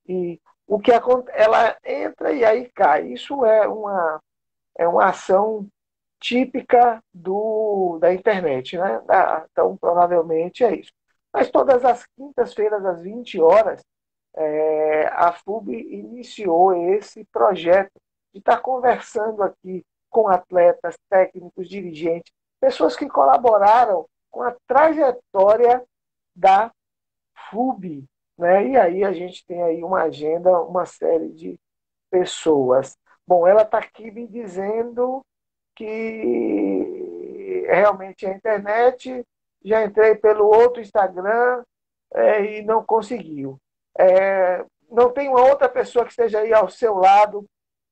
A: e o que ela entra e aí cai. Isso é uma, é uma ação típica do, da internet, né? então, provavelmente é isso. Mas todas as quintas-feiras, às 20 horas, é, a FUB iniciou esse projeto de estar conversando aqui com atletas, técnicos, dirigentes, pessoas que colaboraram com a trajetória da FUB, né? E aí a gente tem aí uma agenda, uma série de pessoas. Bom, ela está aqui me dizendo que realmente a internet, já entrei pelo outro Instagram é, e não conseguiu. É, não tem uma outra pessoa que esteja aí ao seu lado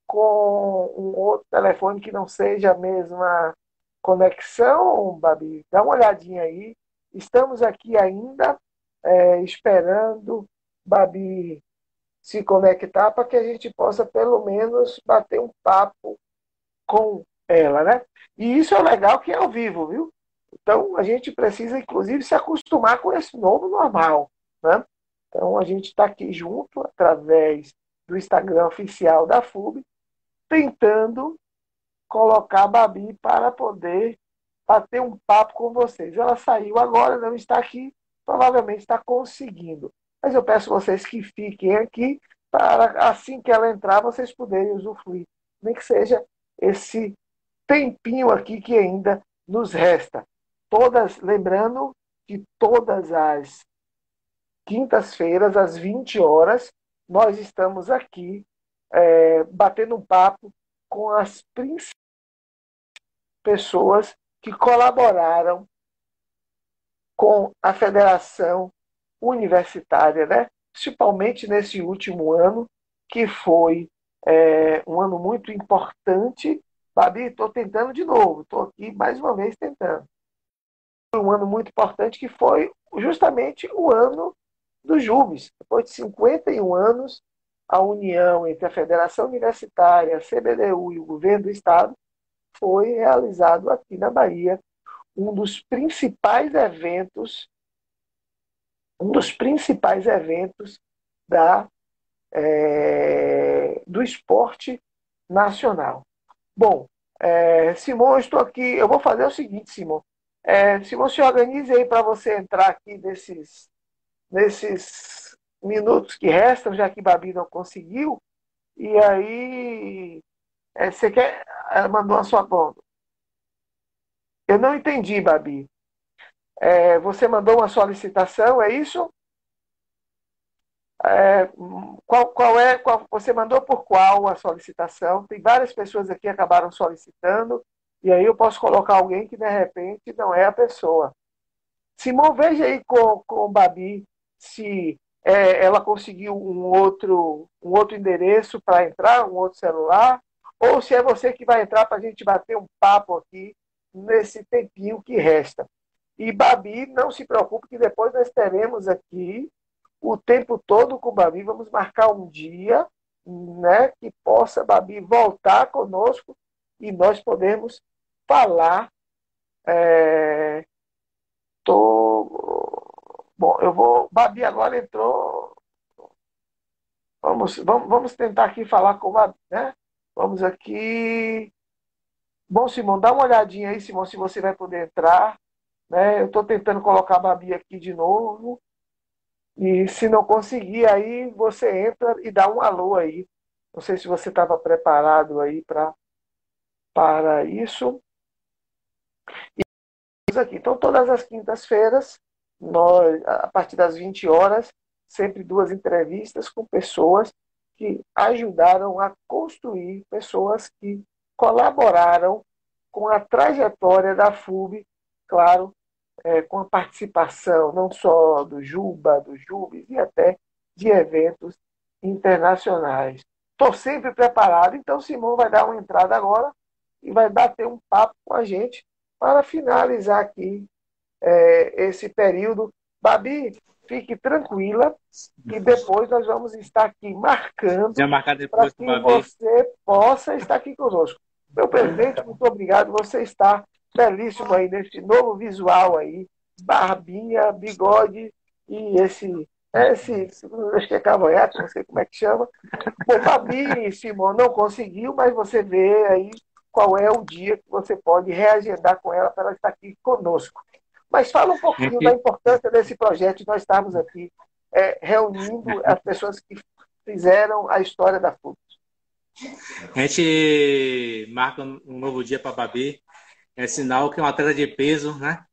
A: com um outro telefone que não seja a mesma conexão, Babi? Dá uma olhadinha aí. Estamos aqui ainda é, esperando Babi se conectar para que a gente possa pelo menos bater um papo com ela, né? E isso é legal que é ao vivo, viu? Então a gente precisa inclusive se acostumar com esse novo normal, né? Então a gente está aqui junto através do Instagram oficial da FUB, tentando colocar a Babi para poder bater um papo com vocês. Ela saiu agora, não está aqui, provavelmente está conseguindo. Mas eu peço vocês que fiquem aqui para assim que ela entrar, vocês poderem usufruir. Nem que seja esse tempinho aqui que ainda nos resta. Todas, lembrando que todas as quintas-feiras, às 20 horas, nós estamos aqui é, batendo um papo com as principais pessoas que colaboraram com a federação universitária, né? principalmente nesse último ano, que foi é, um ano muito importante. Babi, estou tentando de novo, estou aqui mais uma vez tentando. um ano muito importante, que foi justamente o ano do JUBES. Depois de 51 anos, a união entre a Federação Universitária, a CBDU e o governo do Estado foi realizado aqui na Bahia um dos principais eventos um dos principais eventos da, é, do esporte nacional. Bom, é, Simão, estou aqui. Eu vou fazer o seguinte, Simão. É, Simão, se organize aí para você entrar aqui nesses, nesses minutos que restam, já que Babi não conseguiu. E aí, é, você quer. Ela mandou a sua conta. Eu não entendi, Babi. É, você mandou uma solicitação, é isso? É, qual, qual é? Qual, você mandou por qual a solicitação? Tem várias pessoas aqui que acabaram solicitando, e aí eu posso colocar alguém que de repente não é a pessoa. Simão, veja aí com, com o Babi se é, ela conseguiu um outro, um outro endereço para entrar, um outro celular, ou se é você que vai entrar para a gente bater um papo aqui nesse tempinho que resta. E Babi, não se preocupe, que depois nós teremos aqui o tempo todo com Babi. Vamos marcar um dia né, que possa Babi voltar conosco e nós podemos falar. É, tô, bom, eu vou. Babi agora entrou. Vamos, vamos, vamos tentar aqui falar com Babi, né? Vamos aqui. Bom, Simão, dá uma olhadinha aí, Simão, se você vai poder entrar. Né? Eu estou tentando colocar a Babi aqui de novo. E se não conseguir, aí você entra e dá um alô aí. Não sei se você estava preparado aí pra, para isso. E aqui. Então, todas as quintas-feiras, nós, a partir das 20 horas, sempre duas entrevistas com pessoas que ajudaram a construir, pessoas que colaboraram com a trajetória da FUB, claro, é, com a participação não só do Juba, do Jubes e até de eventos internacionais. Estou sempre preparado, então Simão vai dar uma entrada agora e vai bater um papo com a gente para finalizar aqui é, esse período. Babi, fique tranquila e depois nós vamos estar aqui marcando para que você possa estar aqui conosco. Meu presidente, muito obrigado. Você está belíssimo aí nesse novo visual aí, barbinha, bigode e esse, esse acho que é cavanhaque, não sei como é que chama. O Fabi, Simão, não conseguiu, mas você vê aí qual é o dia que você pode reagendar com ela para ela estar aqui conosco. Mas fala um pouquinho da importância desse projeto, nós estamos aqui é, reunindo as pessoas que fizeram a história da FUT.
C: A gente marca um novo dia para a Babi, é sinal que um atleta de peso, né?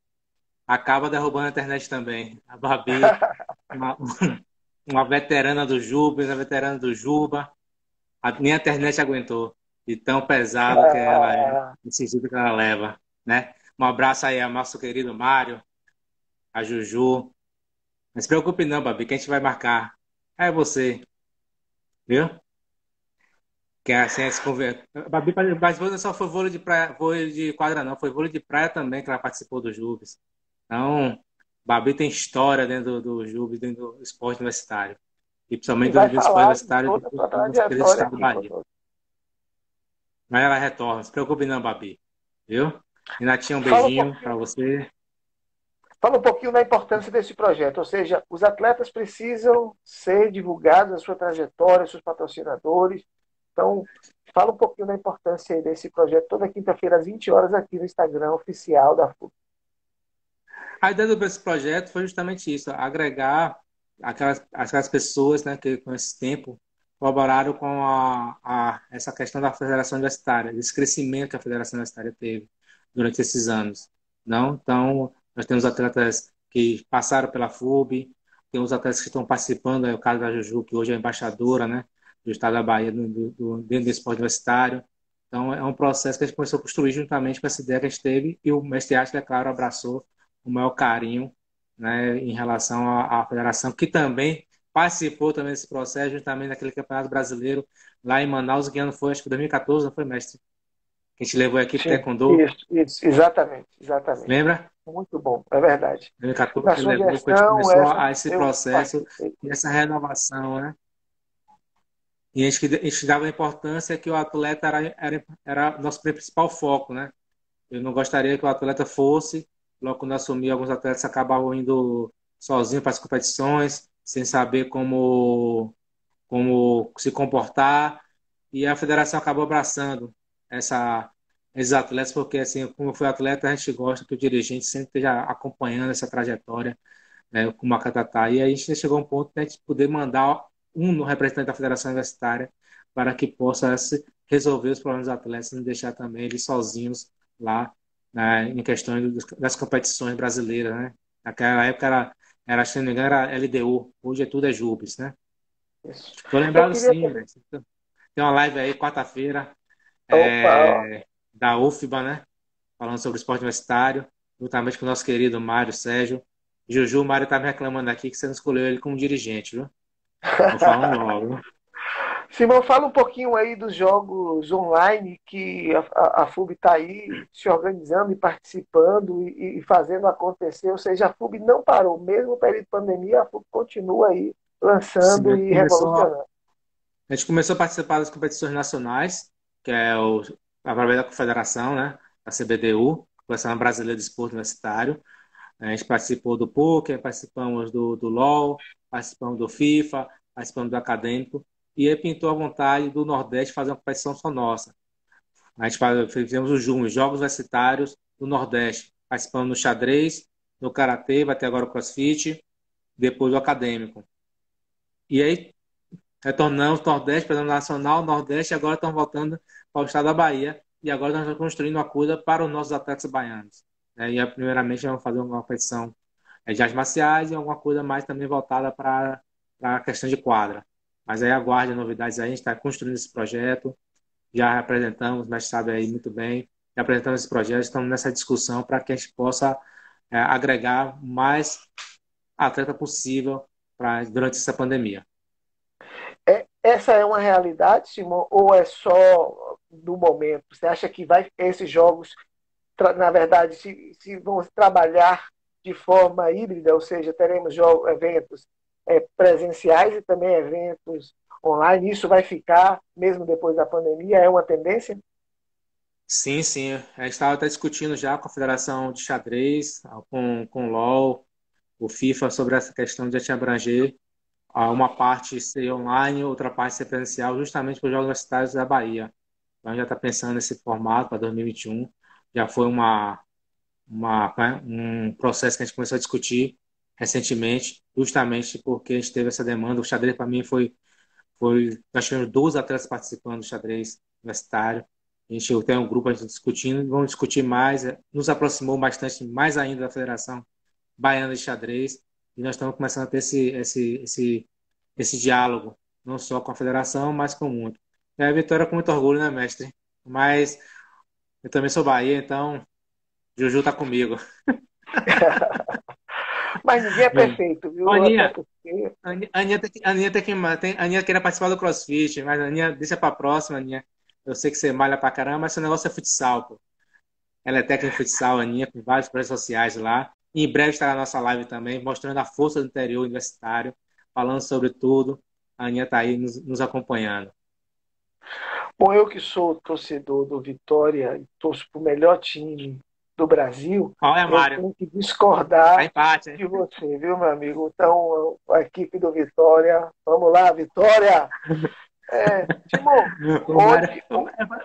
C: Acaba derrubando a internet também. A Babi, uma, uma veterana do Juba, uma veterana do Juba, a, nem a internet aguentou. De tão pesado que ela é, no sentido que ela leva, né? Um abraço aí ao nosso querido Mário, a Juju. Não se preocupe não, Babi, que a gente vai marcar. É você. Viu? que é assim, se converte. Babi, mas não só foi vôlei de praia, vôlei de quadra não, foi vôlei de praia também que ela participou do Jubes. Então, Babi tem história dentro do, do Jubes, dentro do esporte universitário. E principalmente do, do esporte universitário do, do estado do Bahia. Mas ela retorna, não se preocupe não, Babi. Viu? Renatinha, um beijinho um para você.
A: Fala um pouquinho da importância desse projeto, ou seja, os atletas precisam ser divulgados, a sua trajetória, seus patrocinadores, então, fala um pouquinho da importância desse projeto toda quinta-feira às 20 horas aqui no Instagram oficial da FUC.
C: A ideia desse projeto foi justamente isso, agregar aquelas, aquelas pessoas né, que com esse tempo colaboraram com a, a, essa questão da federação universitária, desse crescimento que a federação universitária teve durante esses anos. Não? Então, nós temos atletas que passaram pela FUB, temos atletas que estão participando, é o caso da Juju, que hoje é embaixadora, né? do estado da Bahia do, do, dentro do esporte universitário. Então, é um processo que a gente começou a construir juntamente com essa ideia que a gente teve e o mestre Arte, é claro, abraçou o maior carinho né, em relação à, à federação, que também participou também desse processo, juntamente naquele campeonato brasileiro lá em Manaus, que ano foi, acho que 2014, não foi, mestre? Que a gente levou a equipe Sim, Taekwondo.
A: Isso, isso, exatamente, exatamente.
C: Lembra?
A: Muito bom, é verdade.
C: 2014 Na sua gestão, começou essa, a esse processo e essa renovação, né? E a gente, a gente dava importância que o atleta era, era, era nosso principal foco, né? Eu não gostaria que o atleta fosse, logo quando assumi, alguns atletas acabavam indo sozinhos para as competições, sem saber como, como se comportar, e a federação acabou abraçando essa, esses atletas, porque assim, como eu fui atleta, a gente gosta que o dirigente sempre esteja acompanhando essa trajetória, né, como a Catatá, e aí a gente chegou a um ponto de a gente poder mandar um representante da federação universitária para que possa resolver os problemas dos atletas e não deixar também eles sozinhos lá né, em questões das competições brasileiras, né? Naquela época era, era, se não me engano, era LDU, hoje é tudo é Jubes, né? Estou lembrado sim, ter... tem uma live aí quarta-feira é, da UFBA, né? Falando sobre esporte universitário, juntamente com o nosso querido Mário Sérgio. Juju, o Mário está me reclamando aqui que você não escolheu ele como dirigente, viu? Vou falar logo.
A: Simão, fala um pouquinho aí dos jogos online que a, a FUB está aí se organizando e participando e, e, fazendo acontecer. Ou seja, a FUB não parou, mesmo no período de pandemia, a FUB continua aí lançando Sim, e revolucionando.
C: A gente começou a participar das competições nacionais, que é o, através da confederação, né, a CBDU, Confederação Brasileira de Esporte Universitário. A gente participou do PUC, participamos do, do LOL, participamos do FIFA, participamos do Acadêmico, e ele pintou a vontade do Nordeste fazer uma competição só nossa. A gente fizemos os Jogos Universitários do Nordeste, participando no xadrez, no Karatê, vai ter agora o CrossFit, depois o Acadêmico. E aí, retornamos Nordeste, para o Nacional, Nordeste, agora estamos voltando para o estado da Bahia, e agora nós estamos construindo uma coisa para os nossos atletas baianos. É, e primeiramente vamos fazer uma competição de artes marciais e alguma coisa mais também voltada para a questão de quadra. Mas aí aguarde novidades aí, a gente está construindo esse projeto, já apresentamos, mas sabe aí muito bem, já apresentamos esse projeto, estamos nessa discussão para que a gente possa é, agregar mais atleta possível pra, durante essa pandemia.
A: É, essa é uma realidade, Simão, ou é só do momento? Você acha que vai esses jogos, na verdade, se, se vão trabalhar de forma híbrida, ou seja, teremos jogos, eventos é, presenciais e também eventos online. Isso vai ficar, mesmo depois da pandemia? É uma tendência?
C: Sim, sim. A gente estava até discutindo já com a Federação de Xadrez, com, com o LOL, o FIFA, sobre essa questão de abranger uma parte ser online, outra parte ser presencial, justamente para os Jogos Universitários da Bahia. Então, já está pensando nesse formato para 2021. Já foi uma, uma, um processo que a gente começou a discutir recentemente, justamente porque a gente teve essa demanda. O xadrez, para mim, foi, foi. Nós tivemos 12 atletas participando do xadrez universitário. A gente tem um grupo a gente discutindo, vamos discutir mais. É, nos aproximou bastante, mais ainda, da Federação Baiana de Xadrez. E nós estamos começando a ter esse, esse, esse, esse diálogo, não só com a federação, mas com o mundo. É a vitória com muito orgulho, né, mestre? Mas eu também sou Bahia, então Juju tá comigo.
A: Mas ninguém é perfeito, viu?
C: Aninha, Aninha, tem, Aninha tem que. Tem, Aninha queria participar do CrossFit, mas Aninha, deixa pra próxima, Aninha. Eu sei que você malha pra caramba, mas seu negócio é futsal, pô. Ela é técnica de futsal, Aninha, com vários projetos sociais lá. E em breve estará na nossa live também, mostrando a força do interior universitário, falando sobre tudo. A Aninha tá aí nos, nos acompanhando.
A: Bom, eu que sou torcedor do Vitória e torço pro melhor time do Brasil,
C: Olha, Mário.
A: eu tenho que discordar
C: empate,
A: de você, viu, meu amigo? Então, a equipe do Vitória, vamos lá, Vitória! É, Timon,
C: onde...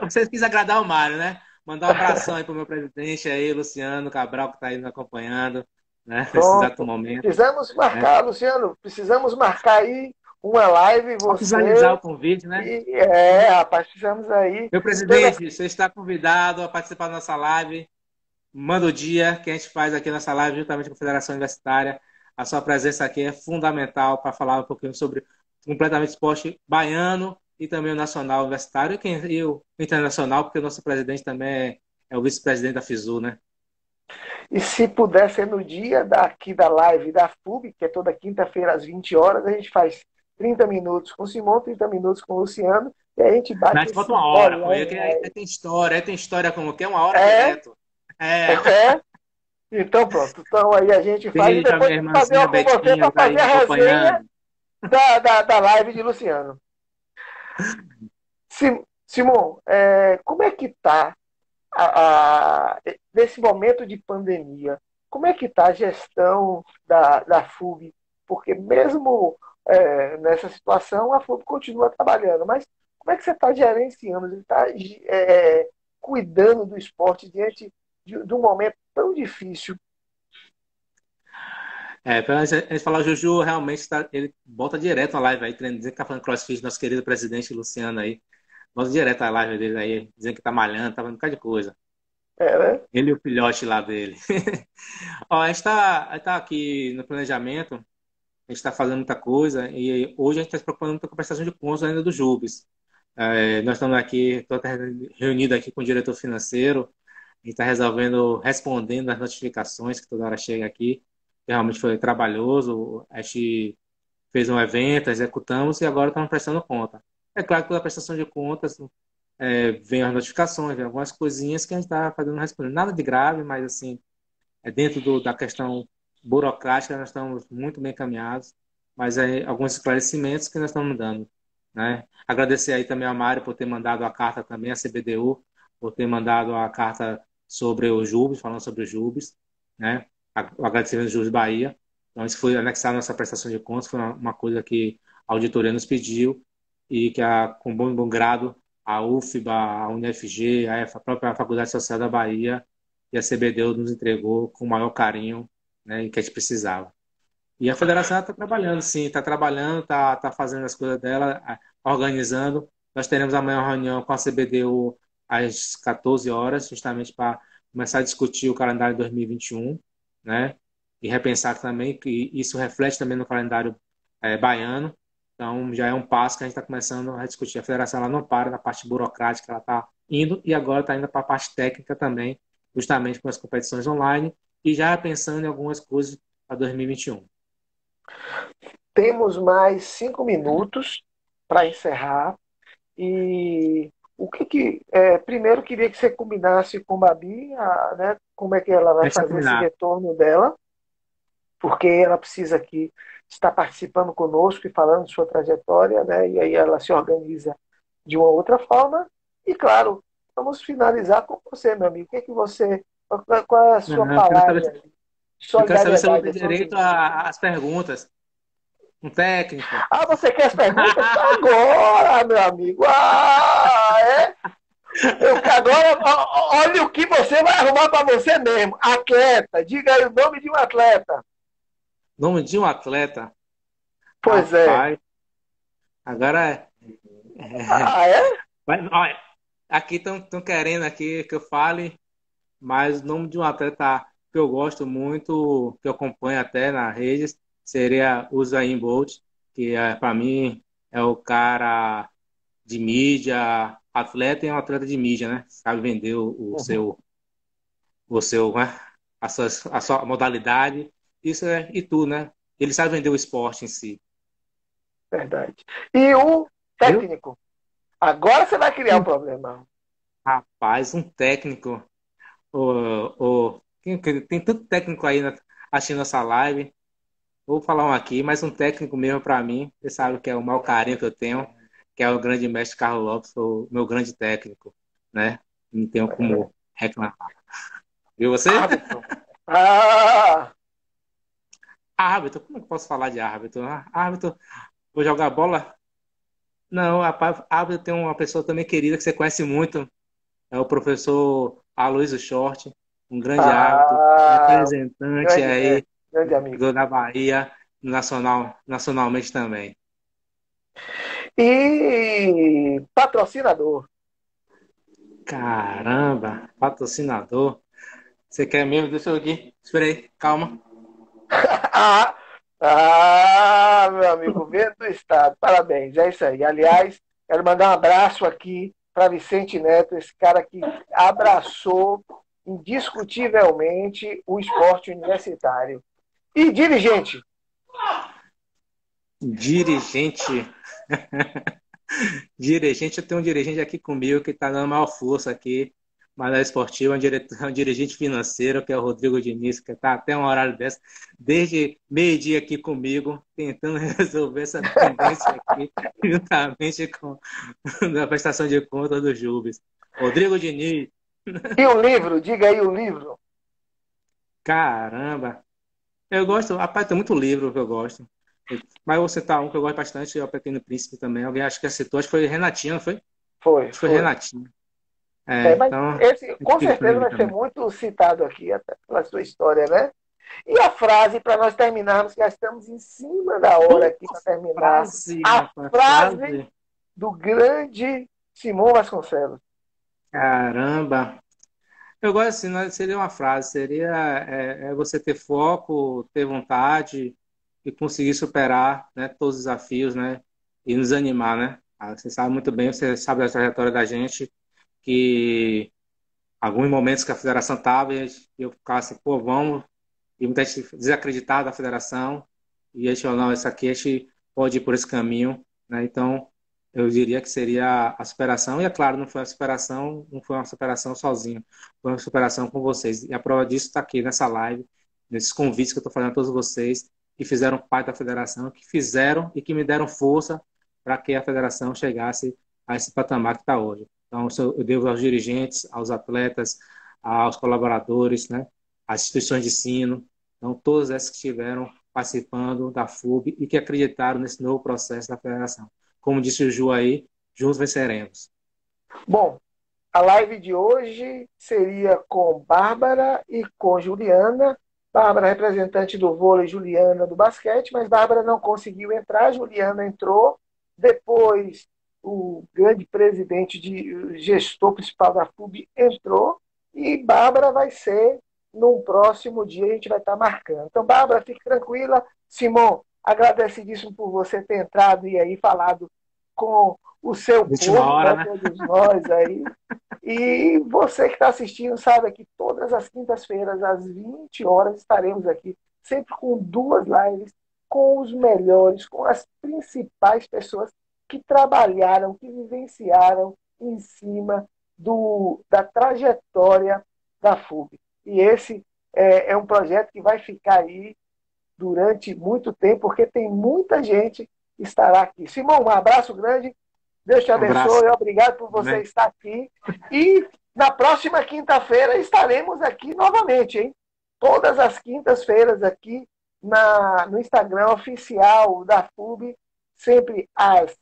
C: Você quis agradar o Mário, né? Mandar um abração aí pro meu presidente aí, Luciano Cabral, que está aí nos acompanhando, né? Nesse exato momento.
A: Precisamos marcar, é. Luciano, precisamos marcar aí uma live. Você...
C: Visualizar o convite, né?
A: E, é, rapaz, precisamos aí.
C: Meu presidente, você está convidado a participar da nossa live manda o dia que a gente faz aqui nessa live juntamente com a Federação Universitária. A sua presença aqui é fundamental para falar um pouquinho sobre completamente esporte baiano e também o nacional universitário e, e o internacional, porque o nosso presidente também é, é o vice-presidente da FISU, né?
A: E se puder ser no dia daqui da live da FUB, que é toda quinta-feira às 20 horas, a gente faz 30 minutos com o Simão, 30 minutos com o Luciano, e a gente bate.
C: Não, a gente bota uma hora, pô, aí, aí, tem história, aí tem história como que é uma hora é, direto.
A: É. é. Então pronto. Então aí a gente faz e depois fazer uma com você para fazer a resenha da, da, da live de Luciano. Sim, Simon, é, como é que está nesse momento de pandemia? Como é que está a gestão da, da FUB? Porque mesmo é, nessa situação, a FUB continua trabalhando, mas como é que você está gerenciando, você está é, cuidando do esporte diante de, de, um momento tão difícil?
C: É, para a gente falar, o Juju realmente tá, ele bota direto a live aí, dizendo que está falando crossfit, nosso querido presidente Luciano aí. Bota direto a live dele aí, dizendo que está malhando, tá fazendo um bocado de coisa. É, né? Ele e o filhote lá dele. Ó, a gente está tá aqui no planejamento, a gente está fazendo muita coisa e hoje a gente está se preocupando com a prestação de contas ainda do Jubes. É, nós estamos aqui, estou reunido aqui com o diretor financeiro, a gente está resolvendo, respondendo as notificações que toda hora chega aqui. Realmente foi trabalhoso, a gente fez um evento, executamos e agora estamos prestando conta. É claro que toda a prestação de contas é, vem as notificações, vem algumas coisinhas que a gente está fazendo respondendo. Nada de grave, mas assim, é dentro do, da questão burocrática, nós estamos muito bem caminhados, mas é alguns esclarecimentos que nós estamos dando. Né? Agradecer aí também a Mário por ter mandado a carta também, a CBDU, por ter mandado a carta sobre o Jubes, falando sobre o Jubes, né? o agradecimento do Jubes Bahia. Então, isso foi anexar a nossa prestação de contas, foi uma, coisa que a auditoria nos pediu e que, a, com bom, bom grado, a UFBA, a UNFG, a, própria Faculdade Social da Bahia e a CBDU nos entregou com o maior carinho né, que a gente precisava. E a federação está trabalhando, sim, está trabalhando, está tá fazendo as coisas dela, organizando. Nós teremos amanhã uma reunião com a CBDU às 14 horas, justamente para começar a discutir o calendário 2021, né? E repensar também que isso reflete também no calendário é, baiano. Então, já é um passo que a gente está começando a discutir. A federação ela não para na parte burocrática, ela está indo e agora está indo para a parte técnica também, justamente com as competições online e já pensando em algumas coisas para 2021.
A: Temos mais cinco minutos para encerrar. E o que que. É, primeiro, queria que você combinasse com a Babi, a, né, como é que ela vai Deixa fazer esse retorno dela, porque ela precisa aqui estar participando conosco e falando de sua trajetória, né, e aí ela se organiza de uma outra forma. E, claro, vamos finalizar com você, meu amigo. O que, é que você. Qual é a sua uhum, palavra? Eu quero saber,
C: eu quero saber se eu tenho direito às perguntas. Um técnico.
A: Ah, você quer as perguntas? agora, meu amigo. Ah, é? Eu, agora, olha o que você vai arrumar para você mesmo. Atleta. Diga aí o nome de um atleta.
C: Nome de um atleta?
A: Pois é. Rapaz,
C: é. Agora é.
A: Ah, é?
C: Mas, olha, aqui estão querendo aqui que eu fale, mas o nome de um atleta que eu gosto muito, que eu acompanho até nas redes, seria o Zayn Bolt, que é, para mim é o cara de mídia, atleta e é um atleta de mídia, né? Sabe vender o, o uhum. seu, o seu, né? a, sua, a sua modalidade, isso é e tu, né? Ele sabe vender o esporte em si.
A: Verdade. E o técnico? Agora você vai criar um problema.
C: Rapaz, um técnico. O, o, tem, tanto técnico aí assistindo nossa live. Vou falar um aqui, mas um técnico mesmo para mim, você sabe que é o maior carinho que eu tenho, que é o grande mestre Carlos Lopes, o meu grande técnico, né? Não tenho como reclamar. Viu você? Árbitro. Ah! Árbitro, como é que eu posso falar de árbitro? Ah, árbitro, vou jogar bola? Não, rapaz, árbitro tem uma pessoa também querida que você conhece muito, é o professor Aloysio Short, um grande ah, árbitro, representante grande, aí Grande amigo. Da Bahia, nacional, nacionalmente também.
A: E patrocinador.
C: Caramba, patrocinador. Você quer mesmo? Deixa eu aqui. Espera aí, calma.
A: ah, ah, meu amigo, vento do Estado. Parabéns, é isso aí. Aliás, quero mandar um abraço aqui para Vicente Neto, esse cara que abraçou indiscutivelmente o esporte universitário. E dirigente?
C: Dirigente. dirigente, eu tenho um dirigente aqui comigo que está dando maior força aqui. Mas é esportivo, é um, diretor, é um dirigente financeiro, que é o Rodrigo Diniz, que está até um horário dessa, desde meio-dia aqui comigo, tentando resolver essa pendência aqui, juntamente com a prestação de contas do Jubes. Rodrigo Diniz.
A: E o livro? Diga aí o livro.
C: Caramba! Eu gosto, rapaz, tem muito livro que eu gosto. Mas eu vou citar um que eu gosto bastante, é o Pequeno Príncipe também. Alguém acho que citou, acho que foi Renatinho, não foi?
A: Foi.
C: Acho que foi, foi. Renatinho.
A: É, é, mas então, esse com certeza vai ser muito citado aqui, até pela sua história, né? E a frase, para nós terminarmos, que já estamos em cima da hora aqui para terminar. Frase, a frase, frase do grande Simão Vasconcelos.
C: Caramba! Eu gosto assim, não seria uma frase, seria é, é você ter foco, ter vontade e conseguir superar né, todos os desafios, né? E nos animar, né? Ah, você sabe muito bem, você sabe da trajetória da gente, que alguns momentos que a federação estava, eu ficava assim, pô, vamos, e muita gente desacreditada da federação, e a gente falou, não, isso aqui a gente pode ir por esse caminho, né? Então, eu diria que seria a superação, e é claro, não foi uma superação, não foi uma superação sozinho, foi uma superação com vocês. E a prova disso está aqui nessa live, nesses convites que eu estou fazendo a todos vocês, que fizeram parte da federação, que fizeram e que me deram força para que a federação chegasse a esse patamar que está hoje. Então, eu devo aos dirigentes, aos atletas, aos colaboradores, né, às instituições de ensino, então, todas essas que estiveram participando da FUB e que acreditaram nesse novo processo da federação. Como disse o Ju aí, juntos venceremos.
A: Bom, a live de hoje seria com Bárbara e com Juliana. Bárbara, representante do vôlei, Juliana do basquete, mas Bárbara não conseguiu entrar, Juliana entrou. Depois o grande presidente de gestor principal da FUB entrou e Bárbara vai ser num próximo dia a gente vai estar marcando. Então, Bárbara, fique tranquila. Simão, agradecidíssimo por você ter entrado e aí falado com o seu povo, hora, né? todos nós aí. E você que está assistindo sabe que todas as quintas-feiras, às 20 horas, estaremos aqui, sempre com duas lives, com os melhores, com as principais pessoas que trabalharam, que vivenciaram em cima do, da trajetória da FUB. E esse é, é um projeto que vai ficar aí durante muito tempo, porque tem muita gente que estará aqui. Simão, um abraço grande. Deus te abençoe. Um Obrigado por você estar aqui. E na próxima quinta-feira estaremos aqui novamente, hein? Todas as quintas-feiras aqui na, no Instagram oficial da FUB, sempre às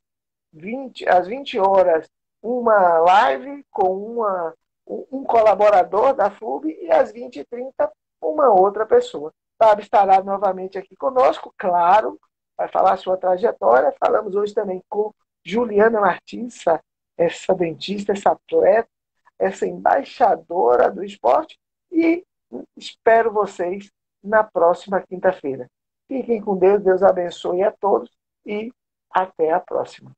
A: 20, às 20 horas, uma live com uma, um colaborador da FUB e às 20h30 uma outra pessoa. Fábio estará novamente aqui conosco, claro, vai falar a sua trajetória. Falamos hoje também com Juliana Martins, essa dentista, essa atleta, essa embaixadora do esporte. E espero vocês na próxima quinta-feira. Fiquem com Deus, Deus abençoe a todos e até a próxima.